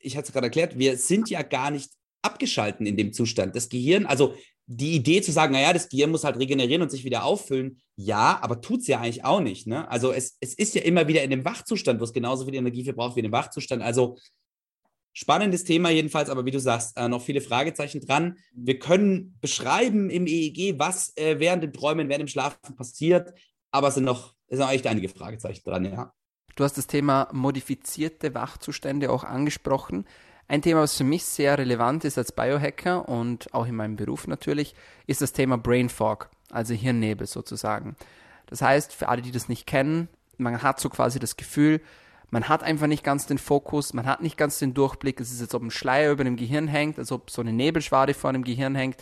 ich hatte es gerade erklärt, wir sind ja gar nicht abgeschalten in dem Zustand. Das Gehirn, also die Idee zu sagen, naja, das Gehirn muss halt regenerieren und sich wieder auffüllen, ja, aber tut es ja eigentlich auch nicht. Ne? Also es, es ist ja immer wieder in dem Wachzustand, wo es genauso viel Energie verbraucht wie in dem Wachzustand. Also spannendes Thema jedenfalls, aber wie du sagst, äh, noch viele Fragezeichen dran. Wir können beschreiben im EEG, was äh, während dem Träumen, während dem Schlafen passiert, aber es sind noch, es sind noch echt einige Fragezeichen dran, ja. Du hast das Thema modifizierte Wachzustände auch angesprochen. Ein Thema, was für mich sehr relevant ist als Biohacker und auch in meinem Beruf natürlich, ist das Thema Brain Fog, also Hirnnebel sozusagen. Das heißt, für alle, die das nicht kennen, man hat so quasi das Gefühl, man hat einfach nicht ganz den Fokus, man hat nicht ganz den Durchblick. Es ist, als ob ein Schleier über dem Gehirn hängt, als ob so eine Nebelschwade vor dem Gehirn hängt.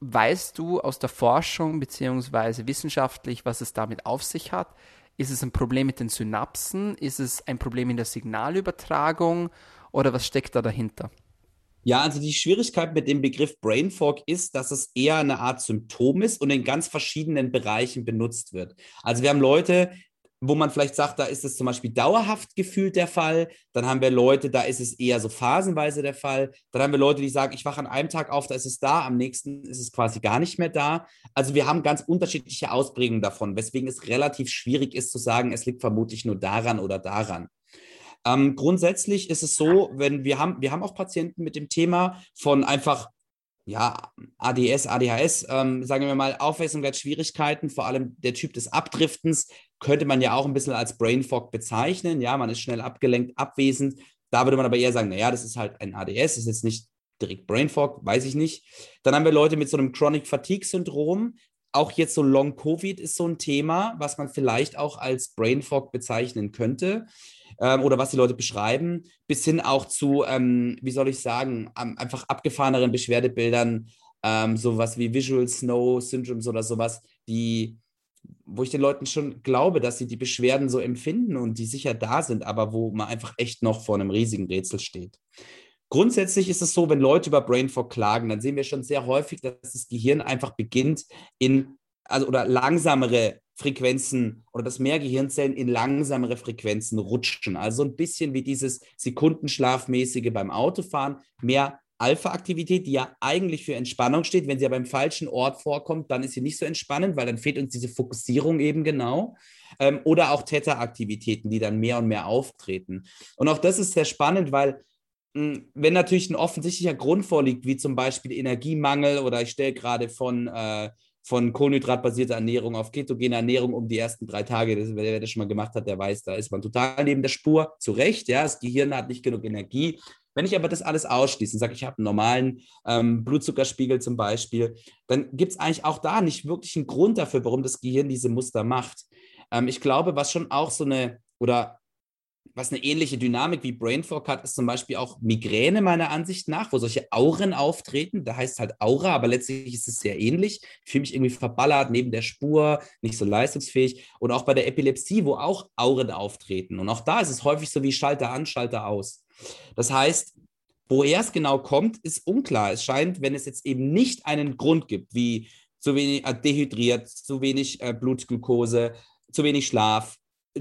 Weißt du aus der Forschung bzw. wissenschaftlich, was es damit auf sich hat? Ist es ein Problem mit den Synapsen? Ist es ein Problem in der Signalübertragung? Oder was steckt da dahinter? Ja, also die Schwierigkeit mit dem Begriff Brain Fog ist, dass es eher eine Art Symptom ist und in ganz verschiedenen Bereichen benutzt wird. Also wir haben Leute, wo man vielleicht sagt, da ist es zum Beispiel dauerhaft gefühlt der Fall. Dann haben wir Leute, da ist es eher so phasenweise der Fall. Dann haben wir Leute, die sagen, ich wache an einem Tag auf, da ist es da, am nächsten ist es quasi gar nicht mehr da. Also wir haben ganz unterschiedliche Ausprägungen davon, weswegen es relativ schwierig ist zu sagen, es liegt vermutlich nur daran oder daran. Ähm, grundsätzlich ist es so, wenn wir haben, wir haben auch Patienten mit dem Thema von einfach ja, ADS, ADHS, ähm, sagen wir mal, Aufmerksamkeitsschwierigkeiten, vor allem der Typ des Abdriftens, könnte man ja auch ein bisschen als Brain Fog bezeichnen. Ja, man ist schnell abgelenkt, abwesend. Da würde man aber eher sagen, naja, das ist halt ein ADS, ist jetzt nicht direkt Brain Fog, weiß ich nicht. Dann haben wir Leute mit so einem Chronic Fatigue Syndrom. Auch jetzt so Long Covid ist so ein Thema, was man vielleicht auch als Brain Fog bezeichnen könnte ähm, oder was die Leute beschreiben, bis hin auch zu, ähm, wie soll ich sagen, einfach abgefahreneren Beschwerdebildern, ähm, sowas wie Visual Snow Syndromes oder sowas, die, wo ich den Leuten schon glaube, dass sie die Beschwerden so empfinden und die sicher da sind, aber wo man einfach echt noch vor einem riesigen Rätsel steht. Grundsätzlich ist es so, wenn Leute über Brain Fog klagen, dann sehen wir schon sehr häufig, dass das Gehirn einfach beginnt in also oder langsamere Frequenzen oder dass mehr Gehirnzellen in langsamere Frequenzen rutschen. Also ein bisschen wie dieses Sekundenschlafmäßige beim Autofahren, mehr Alpha-Aktivität, die ja eigentlich für Entspannung steht. Wenn sie aber im falschen Ort vorkommt, dann ist sie nicht so entspannend, weil dann fehlt uns diese Fokussierung eben genau. Ähm, oder auch Theta-Aktivitäten, die dann mehr und mehr auftreten. Und auch das ist sehr spannend, weil hm, wenn natürlich ein offensichtlicher Grund vorliegt, wie zum Beispiel Energiemangel oder ich stelle gerade von äh, von kohlenhydratbasierter Ernährung auf ketogene Ernährung um die ersten drei Tage. Das, wer das schon mal gemacht hat, der weiß, da ist man total neben der Spur. Zu Recht, ja, das Gehirn hat nicht genug Energie. Wenn ich aber das alles ausschließe und sage, ich habe einen normalen ähm, Blutzuckerspiegel zum Beispiel, dann gibt es eigentlich auch da nicht wirklich einen Grund dafür, warum das Gehirn diese Muster macht. Ähm, ich glaube, was schon auch so eine, oder was eine ähnliche Dynamik wie Brain Fog hat, ist zum Beispiel auch Migräne meiner Ansicht nach, wo solche Auren auftreten. Da heißt halt Aura, aber letztlich ist es sehr ähnlich. Ich fühle mich irgendwie verballert neben der Spur, nicht so leistungsfähig. Und auch bei der Epilepsie, wo auch Auren auftreten. Und auch da ist es häufig so wie Schalter an, Schalter aus. Das heißt, woher es genau kommt, ist unklar. Es scheint, wenn es jetzt eben nicht einen Grund gibt, wie zu wenig äh, dehydriert, zu wenig äh, Blutglucose, zu wenig Schlaf,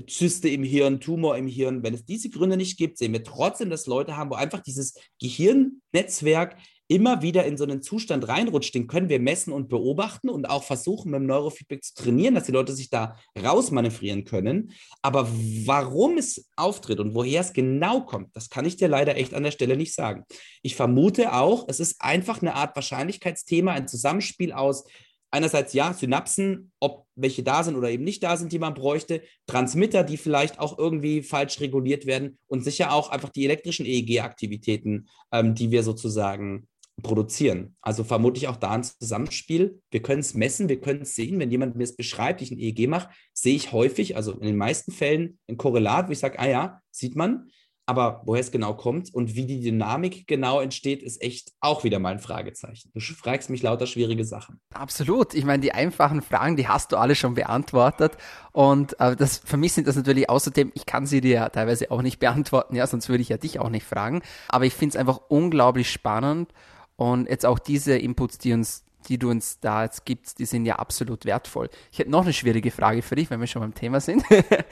Zyste im Hirn, Tumor im Hirn. Wenn es diese Gründe nicht gibt, sehen wir trotzdem, dass Leute haben, wo einfach dieses Gehirnnetzwerk immer wieder in so einen Zustand reinrutscht, den können wir messen und beobachten und auch versuchen, mit dem Neurofeedback zu trainieren, dass die Leute sich da rausmanövrieren können. Aber warum es auftritt und woher es genau kommt, das kann ich dir leider echt an der Stelle nicht sagen. Ich vermute auch, es ist einfach eine Art Wahrscheinlichkeitsthema, ein Zusammenspiel aus einerseits ja, Synapsen, ob welche da sind oder eben nicht da sind, die man bräuchte, Transmitter, die vielleicht auch irgendwie falsch reguliert werden und sicher auch einfach die elektrischen EEG-Aktivitäten, ähm, die wir sozusagen produzieren. Also vermutlich auch da ein Zusammenspiel. Wir können es messen, wir können es sehen. Wenn jemand mir es beschreibt, ich ein EEG mache, sehe ich häufig, also in den meisten Fällen ein Korrelat, wo ich sage, ah ja, sieht man. Aber woher es genau kommt und wie die Dynamik genau entsteht, ist echt auch wieder mal ein Fragezeichen. Du fragst mich lauter schwierige Sachen. Absolut. Ich meine, die einfachen Fragen, die hast du alle schon beantwortet. Und äh, das, für mich sind das natürlich außerdem, ich kann sie dir ja teilweise auch nicht beantworten, ja, sonst würde ich ja dich auch nicht fragen. Aber ich finde es einfach unglaublich spannend. Und jetzt auch diese Inputs, die uns die du uns da jetzt gibst, die sind ja absolut wertvoll. Ich hätte noch eine schwierige Frage für dich, wenn wir schon beim Thema sind.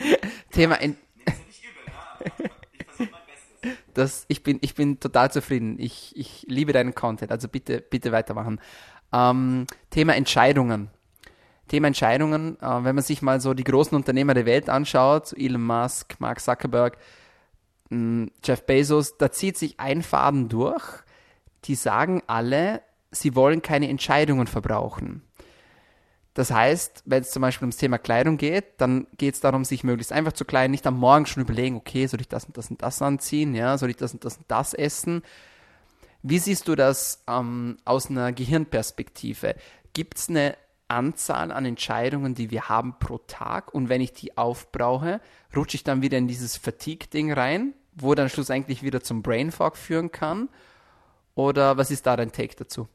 Thema. In das, ich, bin, ich bin total zufrieden. Ich, ich liebe deinen Content, also bitte, bitte weitermachen. Ähm, Thema Entscheidungen. Thema Entscheidungen, äh, wenn man sich mal so die großen Unternehmer der Welt anschaut, Elon Musk, Mark Zuckerberg, mh, hm, Jeff Bezos, da zieht sich ein Faden durch. Die sagen alle, sie wollen keine Entscheidungen verbrauchen. Das heißt, wenn es zum Beispiel ums Thema Kleidung geht, dann geht es darum, sich möglichst einfach zu kleiden, nicht am Morgen schon überlegen, okay, soll ich das und das und das anziehen, ja, soll ich das und das und das essen. Wie siehst du das ähm, aus einer Gehirnperspektive? Gibt es eine Anzahl an Entscheidungen, die wir haben pro Tag und wenn ich die aufbrauche, rutsche ich dann wieder in dieses Fatigue-Ding rein, wo dann schlussendlich wieder zum Brain Fog führen kann? Oder was ist da dein Take dazu?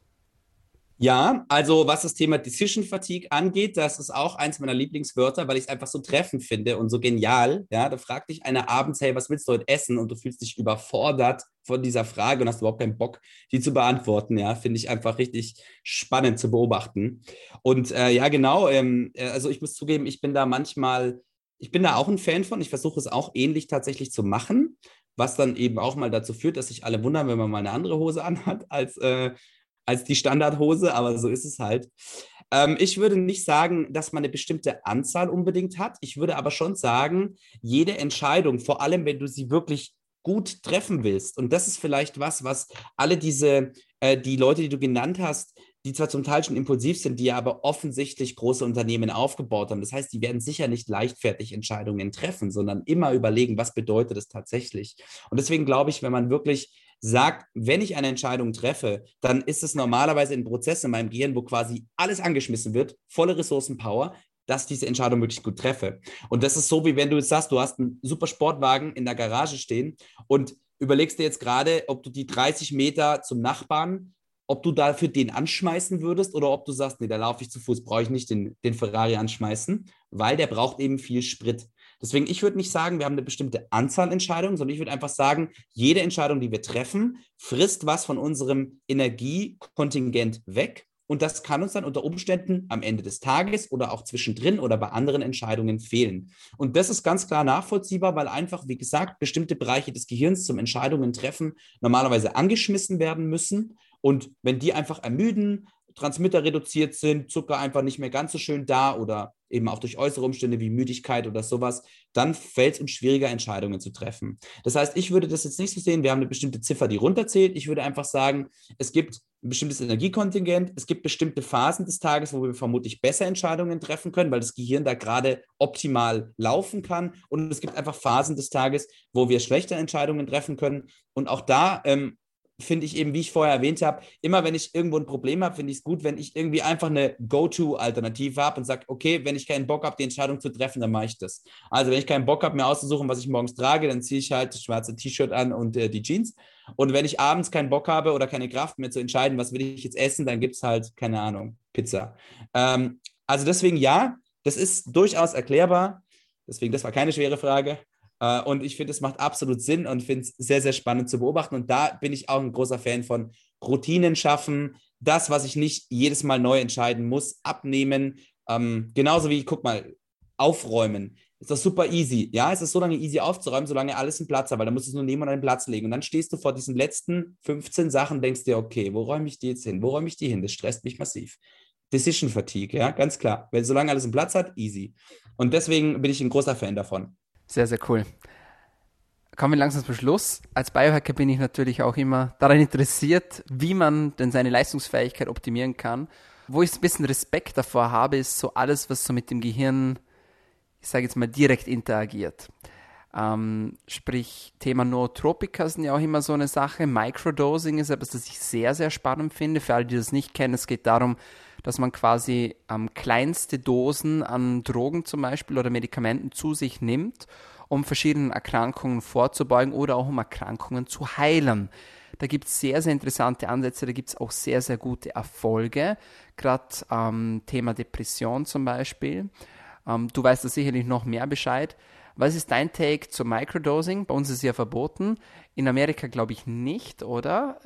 Ja, also was das Thema Decision Fatigue angeht, das ist auch eins meiner Lieblingswörter, weil ich es einfach so treffend finde und so genial. Ja, da fragt dich einer abends, hey, was willst du heute essen? Und du fühlst dich überfordert von dieser Frage und hast überhaupt keinen Bock, die zu beantworten. Ja, finde ich einfach richtig spannend zu beobachten. Und äh, ja, genau, ähm, äh, also ich muss zugeben, ich bin da manchmal, ich bin da auch ein Fan von. Ich versuche es auch ähnlich tatsächlich zu machen was dann eben auch mal dazu führt, dass sich alle wundern, wenn man mal eine andere Hose anhat als äh, als die Standardhose, aber so ist es halt. Ähm, ich würde nicht sagen, dass man eine bestimmte Anzahl unbedingt hat. Ich würde aber schon sagen, jede Entscheidung, vor allem wenn du sie wirklich gut treffen willst, und das ist vielleicht was, was alle diese, äh, die Leute, die du genannt hast, die zwar zum Teil schon impulsiv sind, die aber offensichtlich große Unternehmen aufgebaut haben. Das heißt, die werden sicher nicht leichtfertig Entscheidungen treffen, sondern immer überlegen, was bedeutet es tatsächlich. Und deswegen glaube ich, wenn man wirklich sagt, wenn ich eine Entscheidung treffe, dann ist es normalerweise ein Prozess in meinem Gehirn, wo quasi alles angeschmissen wird, volle Ressourcenpower, dass ich diese Entscheidung wirklich gut treffe. Und das ist so, wie wenn du jetzt sagst, du hast einen super Sportwagen in der Garage stehen und überlegst dir jetzt gerade, ob du die 30 Meter zum Nachbarn, ob du dafür den anschmeißen würdest oder ob du sagst, nee, da laufe ich zu Fuß, brauche ich nicht den, den Ferrari anschmeißen, weil der braucht eben viel Sprit. Deswegen, ich würde nicht sagen, wir haben eine bestimmte Anzahl Entscheidungen, sondern ich würde einfach sagen, jede Entscheidung, die wir treffen, frisst was von unserem Energiekontingent weg. Und das kann uns dann unter Umständen am Ende des Tages oder auch zwischendrin oder bei anderen Entscheidungen fehlen. Und das ist ganz klar nachvollziehbar, weil einfach, wie gesagt, bestimmte Bereiche des Gehirns zum Entscheidungen treffen normalerweise angeschmissen werden müssen. Und wenn die einfach ermüden, Transmitter reduziert sind, Zucker einfach nicht mehr ganz so schön da oder eben auch durch äußere Umstände wie Müdigkeit oder sowas, dann fällt es uns schwieriger, Entscheidungen zu treffen. Das heißt, ich würde das jetzt nicht so sehen, wir haben eine bestimmte Ziffer, die runterzählt. Ich würde einfach sagen, es gibt ein bestimmtes Energiekontingent, es gibt bestimmte Phasen des Tages, wo wir vermutlich besser Entscheidungen treffen können, weil das Gehirn da gerade optimal laufen kann. Und es gibt einfach Phasen des Tages, wo wir schlechte Entscheidungen treffen können. Und auch da ähm, finde ich eben, wie ich vorher erwähnt habe, immer wenn ich irgendwo ein Problem habe, finde ich es gut, wenn ich irgendwie einfach eine Go-To-Alternative habe und sage, okay, wenn ich keinen Bock habe, die Entscheidung zu treffen, dann mache ich das. Also wenn ich keinen Bock habe, mir auszusuchen, was ich morgens trage, dann ziehe ich halt das schwarze T-Shirt an und äh, die Jeans. Und wenn ich abends keinen Bock habe oder keine Kraft mehr zu entscheiden, was will ich jetzt essen, dann gibt es halt, keine Ahnung, Pizza. Ähm, also deswegen ja, das ist durchaus erklärbar. Deswegen, das war keine schwere Frage. Äh, und ich finde, es macht absolut Sinn und finde es sehr, sehr spannend zu beobachten. Und da bin ich auch ein großer Fan von Routinen schaffen, das, was ich nicht jedes Mal neu entscheiden muss, abnehmen. Ähm, genauso wie, guck mal, aufräumen. ist das super easy. Ja, es ist so lange easy aufzuräumen, solange alles einen Platz hat, weil dann musst du es nur nehmen und einen Platz legen. Und dann stehst du vor diesen letzten 15 Sachen, denkst dir, okay, wo räume ich die jetzt hin? Wo räume ich die hin? Das stresst mich massiv. Decision Fatigue, ja, ganz klar. Weil solange alles einen Platz hat, easy. Und deswegen bin ich ein großer Fan davon. Sehr, sehr cool. Kommen wir langsam zum Schluss. Als Biohacker bin ich natürlich auch immer daran interessiert, wie man denn seine Leistungsfähigkeit optimieren kann. Wo ich ein bisschen Respekt davor habe, ist so alles, was so mit dem Gehirn, ich sage jetzt mal, direkt interagiert. Ähm, sprich, Thema Nootropika sind ja auch immer so eine Sache. Microdosing ist etwas, das ich sehr, sehr spannend finde. Für alle, die das nicht kennen, es geht darum, dass man quasi ähm, kleinste Dosen an Drogen zum Beispiel oder Medikamenten zu sich nimmt, um verschiedenen Erkrankungen vorzubeugen oder auch um Erkrankungen zu heilen. Da gibt es sehr, sehr interessante Ansätze, da gibt es auch sehr, sehr gute Erfolge, gerade ähm, Thema Depression zum Beispiel. Ähm, du weißt da sicherlich noch mehr Bescheid. Was ist dein Take zum Microdosing? Bei uns ist es ja verboten. In Amerika glaube ich nicht, oder?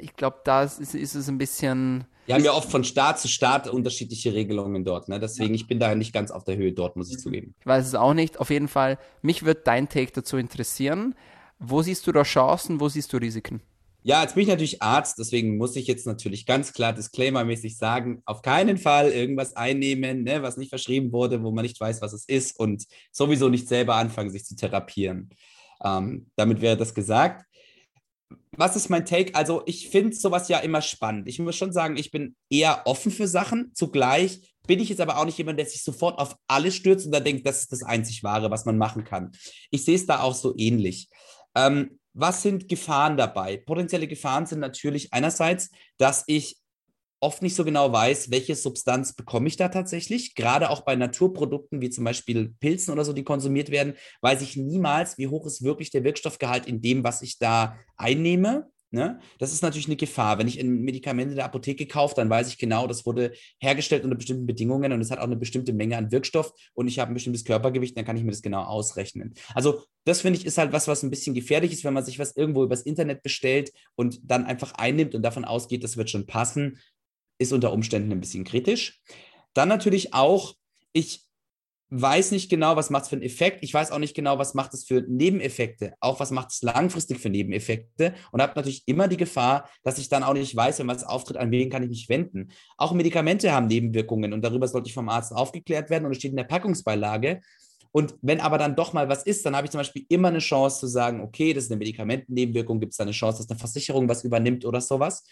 Ich glaube, da ist, ist, es ein bisschen wir haben ja oft von Staat zu Staat unterschiedliche Regelungen dort. Ne? Deswegen, ich bin da nicht ganz auf der Höhe dort, muss ich zugeben. Ich weiß es auch nicht. Auf jeden Fall, mich wird dein Take dazu interessieren. Wo siehst du da Chancen, wo siehst du Risiken? Ja, jetzt bin ich natürlich Arzt, deswegen muss ich jetzt natürlich ganz klar disclaimermäßig sagen, auf keinen Fall irgendwas einnehmen, ne, was nicht verschrieben wurde, wo man nicht weiß, was es ist und sowieso nicht selber anfangen, sich zu therapieren. Ähm, damit wäre das gesagt was ist mein Take? Also, ich finde sowas ja immer spannend. Ich muss schon sagen, ich bin eher offen für Sachen. Zugleich bin ich jetzt aber auch nicht jemand, der sich sofort auf alles stürzt und da denkt, das ist das einzig Wahre, was man machen kann. Ich sehe es da auch so ähnlich. Ähm, was sind Gefahren dabei? Potenzielle Gefahren sind natürlich einerseits, dass ich oft nicht so genau weiß, welche Substanz bekomme ich da tatsächlich. Gerade auch bei Naturprodukten wie zum Beispiel Pilzen oder so, die konsumiert werden, weiß ich niemals, wie hoch ist wirklich der Wirkstoffgehalt in dem, was ich da einnehme. Ne? Das ist natürlich eine Gefahr. Wenn ich ein Medikament in der Apotheke kaufe, dann weiß ich genau, das wurde hergestellt unter bestimmten Bedingungen und es hat auch eine bestimmte Menge an Wirkstoff und ich habe ein bestimmtes Körpergewicht, dann kann ich mir das genau ausrechnen. Also das finde ich ist halt was, was ein bisschen gefährlich ist, wenn man sich was irgendwo übers Internet bestellt und dann einfach einnimmt und davon ausgeht, das wird schon passen ist unter Umständen ein bisschen kritisch. Dann natürlich auch, ich weiß nicht genau, was macht es für einen Effekt. Ich weiß auch nicht genau, was macht es für Nebeneffekte. Auch was macht es langfristig für Nebeneffekte. Und habe natürlich immer die Gefahr, dass ich dann auch nicht weiß, wenn was auftritt, an wen kann ich mich wenden. Auch Medikamente haben Nebenwirkungen und darüber sollte ich vom Arzt aufgeklärt werden und es steht in der Packungsbeilage. Und wenn aber dann doch mal was ist, dann habe ich zum Beispiel immer eine Chance zu sagen, okay, das ist eine Medikamentennebenwirkung, gibt es da eine Chance, dass eine Versicherung was übernimmt oder sowas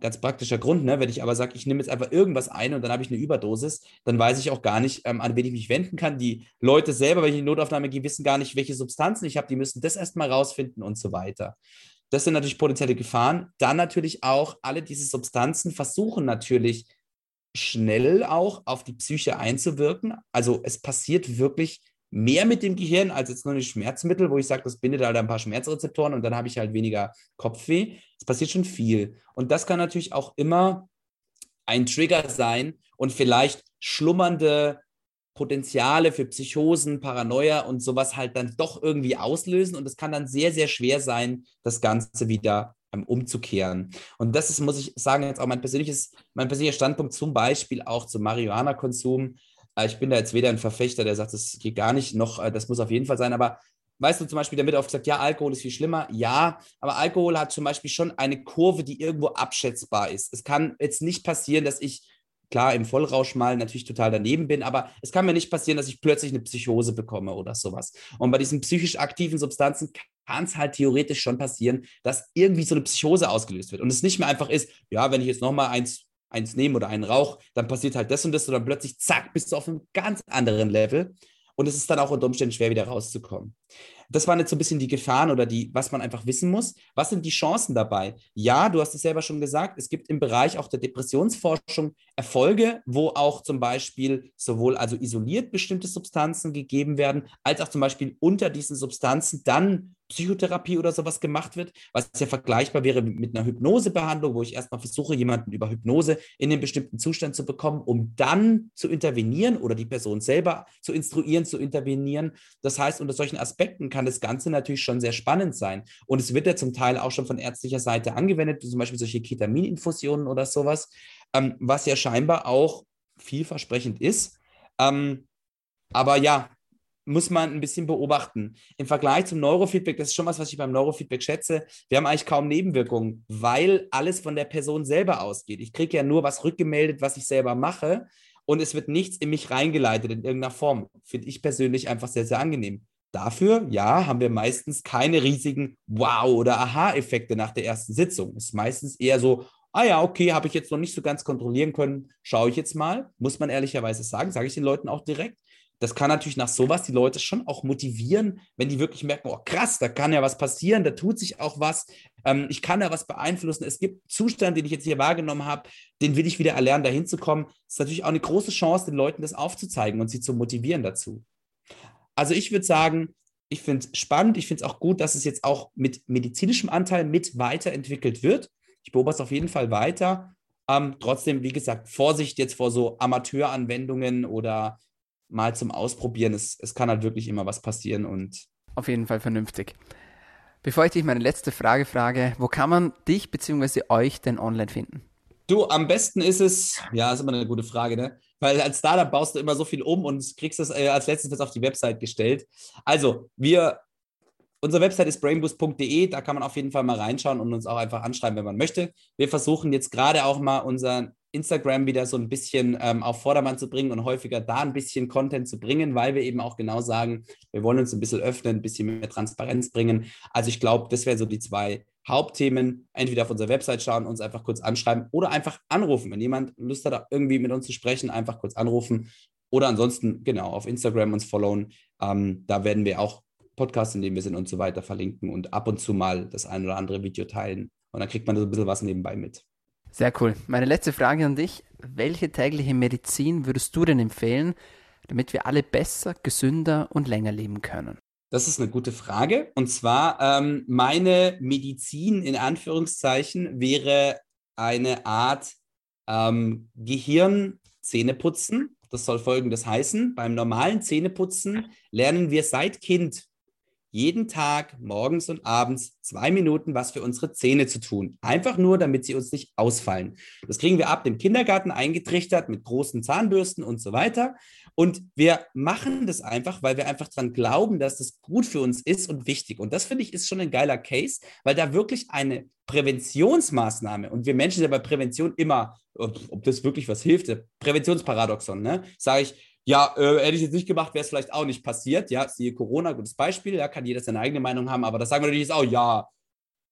ganz praktischer Grund, ne? wenn ich aber sage, ich nehme jetzt einfach irgendwas ein und dann habe ich eine Überdosis, dann weiß ich auch gar nicht, ähm, an wen ich mich wenden kann. Die Leute selber, wenn ich in die Notaufnahme gehe, wissen gar nicht, welche Substanzen ich habe. Die müssen das erstmal rausfinden und so weiter. Das sind natürlich potenzielle Gefahren. Dann natürlich auch, alle diese Substanzen versuchen natürlich schnell auch auf die Psyche einzuwirken. Also es passiert wirklich mehr mit dem Gehirn als jetzt nur ein Schmerzmittel, wo ich sage, das bindet halt ein paar Schmerzrezeptoren und dann habe ich halt weniger Kopfweh. Es passiert schon viel. Und das kann natürlich auch immer ein Trigger sein und vielleicht schlummernde Potenziale für Psychosen, Paranoia und sowas halt dann doch irgendwie auslösen. Und es kann dann sehr, sehr schwer sein, das Ganze wieder ähm, umzukehren. Und das ist, muss ich sagen, jetzt auch mein persönliches, mein persönlicher Standpunkt zum Beispiel auch zum Marihuana-Konsum. Äh, ich bin da jetzt weder ein Verfechter, der sagt, das geht gar nicht, noch äh, das muss auf jeden Fall sein, aber weißt du zum Beispiel, damit oft gesagt, ja, Alkohol ist viel schlimmer. Ja, aber Alkohol hat zum Beispiel schon eine Kurve, die irgendwo abschätzbar ist. Es kann jetzt nicht passieren, dass ich, klar, im Vollrausch mal natürlich total daneben bin, aber es kann mir nicht passieren, dass ich plötzlich eine Psychose bekomme oder sowas. Und bei diesen psychisch aktiven Substanzen kann es halt theoretisch schon passieren, dass irgendwie so eine Psychose ausgelöst wird und es nicht mehr einfach ist, ja, wenn ich jetzt nochmal eins eins nehmen oder einen Rauch, dann passiert halt das und das und dann plötzlich, zack, bist du auf einem ganz anderen Level. Und es ist dann auch unter Umständen schwer, wieder rauszukommen. Das waren jetzt so ein bisschen die Gefahren oder die, was man einfach wissen muss. Was sind die Chancen dabei? Ja, du hast es selber schon gesagt, es gibt im Bereich auch der Depressionsforschung Erfolge, wo auch zum Beispiel sowohl also isoliert bestimmte Substanzen gegeben werden, als auch zum Beispiel unter diesen Substanzen dann Psychotherapie oder sowas gemacht wird, was ja vergleichbar wäre mit einer Hypnosebehandlung, wo ich erstmal versuche, jemanden über Hypnose in einen bestimmten Zustand zu bekommen, um dann zu intervenieren oder die Person selber zu instruieren, zu intervenieren. Das heißt, unter solchen Aspekten kann das Ganze natürlich schon sehr spannend sein. Und es wird ja zum Teil auch schon von ärztlicher Seite angewendet, zum Beispiel solche Ketamininfusionen oder sowas, ähm, was ja scheinbar auch vielversprechend ist. Ähm, aber ja, muss man ein bisschen beobachten. Im Vergleich zum Neurofeedback, das ist schon was, was ich beim Neurofeedback schätze, wir haben eigentlich kaum Nebenwirkungen, weil alles von der Person selber ausgeht. Ich kriege ja nur was rückgemeldet, was ich selber mache und es wird nichts in mich reingeleitet in irgendeiner Form. Finde ich persönlich einfach sehr, sehr angenehm. Dafür, ja, haben wir meistens keine riesigen Wow- oder Aha-Effekte nach der ersten Sitzung. Es ist meistens eher so, ah ja, okay, habe ich jetzt noch nicht so ganz kontrollieren können, schaue ich jetzt mal, muss man ehrlicherweise sagen, sage ich den Leuten auch direkt das kann natürlich nach sowas die Leute schon auch motivieren, wenn die wirklich merken, oh krass, da kann ja was passieren, da tut sich auch was, ähm, ich kann ja was beeinflussen. Es gibt Zustand, den ich jetzt hier wahrgenommen habe, den will ich wieder erlernen, da hinzukommen. Das ist natürlich auch eine große Chance, den Leuten das aufzuzeigen und sie zu motivieren dazu. Also ich würde sagen, ich finde es spannend, ich finde es auch gut, dass es jetzt auch mit medizinischem Anteil mit weiterentwickelt wird. Ich beobachte es auf jeden Fall weiter. Ähm, trotzdem, wie gesagt, Vorsicht jetzt vor so Amateuranwendungen oder mal zum Ausprobieren. Es, es kann halt wirklich immer was passieren und. Auf jeden Fall vernünftig. Bevor ich dich meine letzte Frage frage, wo kann man dich bzw. euch denn online finden? Du, am besten ist es, ja, ist immer eine gute Frage, ne? Weil als Startup baust du immer so viel um und kriegst es äh, als letztes auf die Website gestellt. Also, wir, unsere Website ist brainboost.de, da kann man auf jeden Fall mal reinschauen und uns auch einfach anschreiben, wenn man möchte. Wir versuchen jetzt gerade auch mal unseren Instagram wieder so ein bisschen ähm, auf Vordermann zu bringen und häufiger da ein bisschen Content zu bringen, weil wir eben auch genau sagen, wir wollen uns ein bisschen öffnen, ein bisschen mehr Transparenz bringen. Also ich glaube, das wären so die zwei Hauptthemen. Entweder auf unserer Website schauen, uns einfach kurz anschreiben oder einfach anrufen. Wenn jemand Lust hat, irgendwie mit uns zu sprechen, einfach kurz anrufen. Oder ansonsten, genau, auf Instagram uns followen. Ähm, da werden wir auch Podcasts, in denen wir sind und so weiter verlinken und ab und zu mal das ein oder andere Video teilen. Und dann kriegt man so ein bisschen was nebenbei mit. Sehr cool. Meine letzte Frage an dich. Welche tägliche Medizin würdest du denn empfehlen, damit wir alle besser, gesünder und länger leben können? Das ist eine gute Frage. Und zwar, ähm, meine Medizin in Anführungszeichen wäre eine Art ähm, Gehirn-Zähneputzen. Das soll folgendes heißen. Beim normalen Zähneputzen lernen wir seit Kind jeden Tag morgens und abends zwei Minuten was für unsere Zähne zu tun. Einfach nur, damit sie uns nicht ausfallen. Das kriegen wir ab dem Kindergarten eingetrichtert mit großen Zahnbürsten und so weiter. Und wir machen das einfach, weil wir einfach daran glauben, dass das gut für uns ist und wichtig. Und das finde ich ist schon ein geiler Case, weil da wirklich eine Präventionsmaßnahme und wir Menschen sind ja bei Prävention immer, ob das wirklich was hilft, Präventionsparadoxon, ne? Sage ich, ja, äh, hätte ich jetzt nicht gemacht, wäre es vielleicht auch nicht passiert. Ja, siehe Corona, gutes Beispiel. Ja, kann jeder seine eigene Meinung haben, aber das sagen wir natürlich jetzt auch, ja,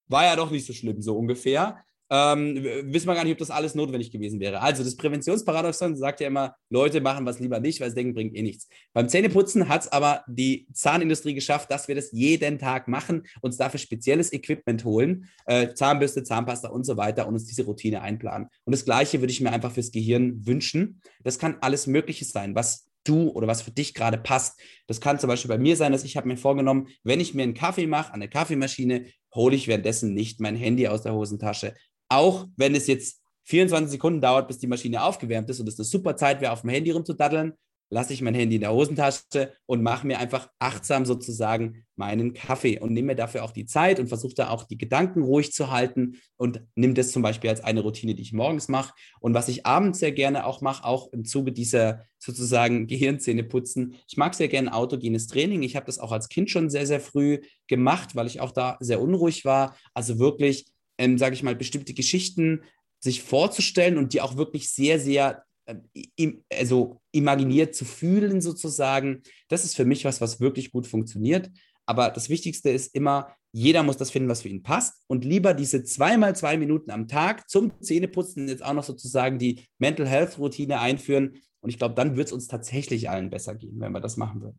war ja doch nicht so schlimm, so ungefähr. Ähm, wissen wir gar nicht, ob das alles notwendig gewesen wäre. Also das Präventionsparadoxon sagt ja immer, Leute machen was lieber nicht, weil sie denken, bringt eh nichts. Beim Zähneputzen hat es aber die Zahnindustrie geschafft, dass wir das jeden Tag machen, uns dafür spezielles Equipment holen, äh, Zahnbürste, Zahnpasta und so weiter und uns diese Routine einplanen. Und das Gleiche würde ich mir einfach fürs Gehirn wünschen. Das kann alles Mögliche sein, was du oder was für dich gerade passt. Das kann zum Beispiel bei mir sein, dass ich habe mir vorgenommen, wenn ich mir einen Kaffee mache an der Kaffeemaschine, hole ich währenddessen nicht mein Handy aus der Hosentasche. Auch wenn es jetzt 24 Sekunden dauert, bis die Maschine aufgewärmt ist und es eine super Zeit wäre, auf dem Handy rumzudaddeln, lasse ich mein Handy in der Hosentasche und mache mir einfach achtsam sozusagen meinen Kaffee und nehme mir dafür auch die Zeit und versuche da auch die Gedanken ruhig zu halten und nehme das zum Beispiel als eine Routine, die ich morgens mache. Und was ich abends sehr gerne auch mache, auch im Zuge dieser sozusagen Gehirnzähne putzen. Ich mag sehr gerne autogenes Training. Ich habe das auch als Kind schon sehr, sehr früh gemacht, weil ich auch da sehr unruhig war. Also wirklich, ähm, sage ich mal, bestimmte Geschichten sich vorzustellen und die auch wirklich sehr, sehr ähm, also imaginiert zu fühlen sozusagen. Das ist für mich was, was wirklich gut funktioniert. Aber das Wichtigste ist immer, jeder muss das finden, was für ihn passt. Und lieber diese zweimal zwei Minuten am Tag zum Zähneputzen jetzt auch noch sozusagen die Mental Health Routine einführen. Und ich glaube, dann wird es uns tatsächlich allen besser gehen, wenn wir das machen würden.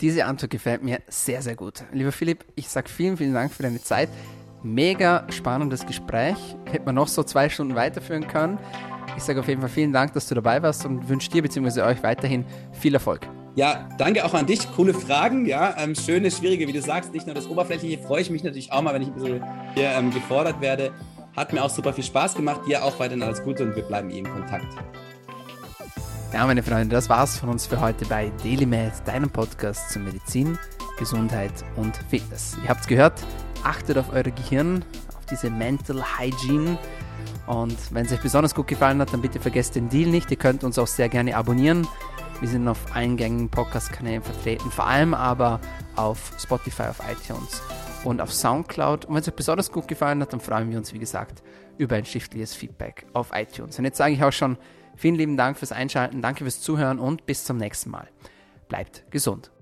Diese Antwort gefällt mir sehr, sehr gut. Lieber Philipp, ich sage vielen, vielen Dank für deine Zeit. Mega spannendes Gespräch. Hätte man noch so zwei Stunden weiterführen können. Ich sage auf jeden Fall vielen Dank, dass du dabei warst und wünsche dir bzw. euch weiterhin viel Erfolg. Ja, danke auch an dich. Coole Fragen. Ja, ähm, schöne, schwierige, wie du sagst. Nicht nur das Oberflächliche. Freue ich mich natürlich auch mal, wenn ich ein bisschen hier ähm, gefordert werde. Hat mir auch super viel Spaß gemacht. Dir auch weiterhin alles Gute und wir bleiben eh in Kontakt. Ja, meine Freunde, das war's von uns für heute bei DailyMed, deinem Podcast zu Medizin, Gesundheit und Fitness. Ihr habt's gehört, achtet auf euer Gehirn, auf diese Mental Hygiene und wenn es euch besonders gut gefallen hat, dann bitte vergesst den Deal nicht. Ihr könnt uns auch sehr gerne abonnieren. Wir sind auf allen gängigen Podcast-Kanälen vertreten, vor allem aber auf Spotify, auf iTunes und auf Soundcloud. Und wenn es euch besonders gut gefallen hat, dann freuen wir uns, wie gesagt, über ein schriftliches Feedback auf iTunes. Und jetzt sage ich auch schon vielen lieben Dank fürs Einschalten, danke fürs Zuhören und bis zum nächsten Mal. Bleibt gesund.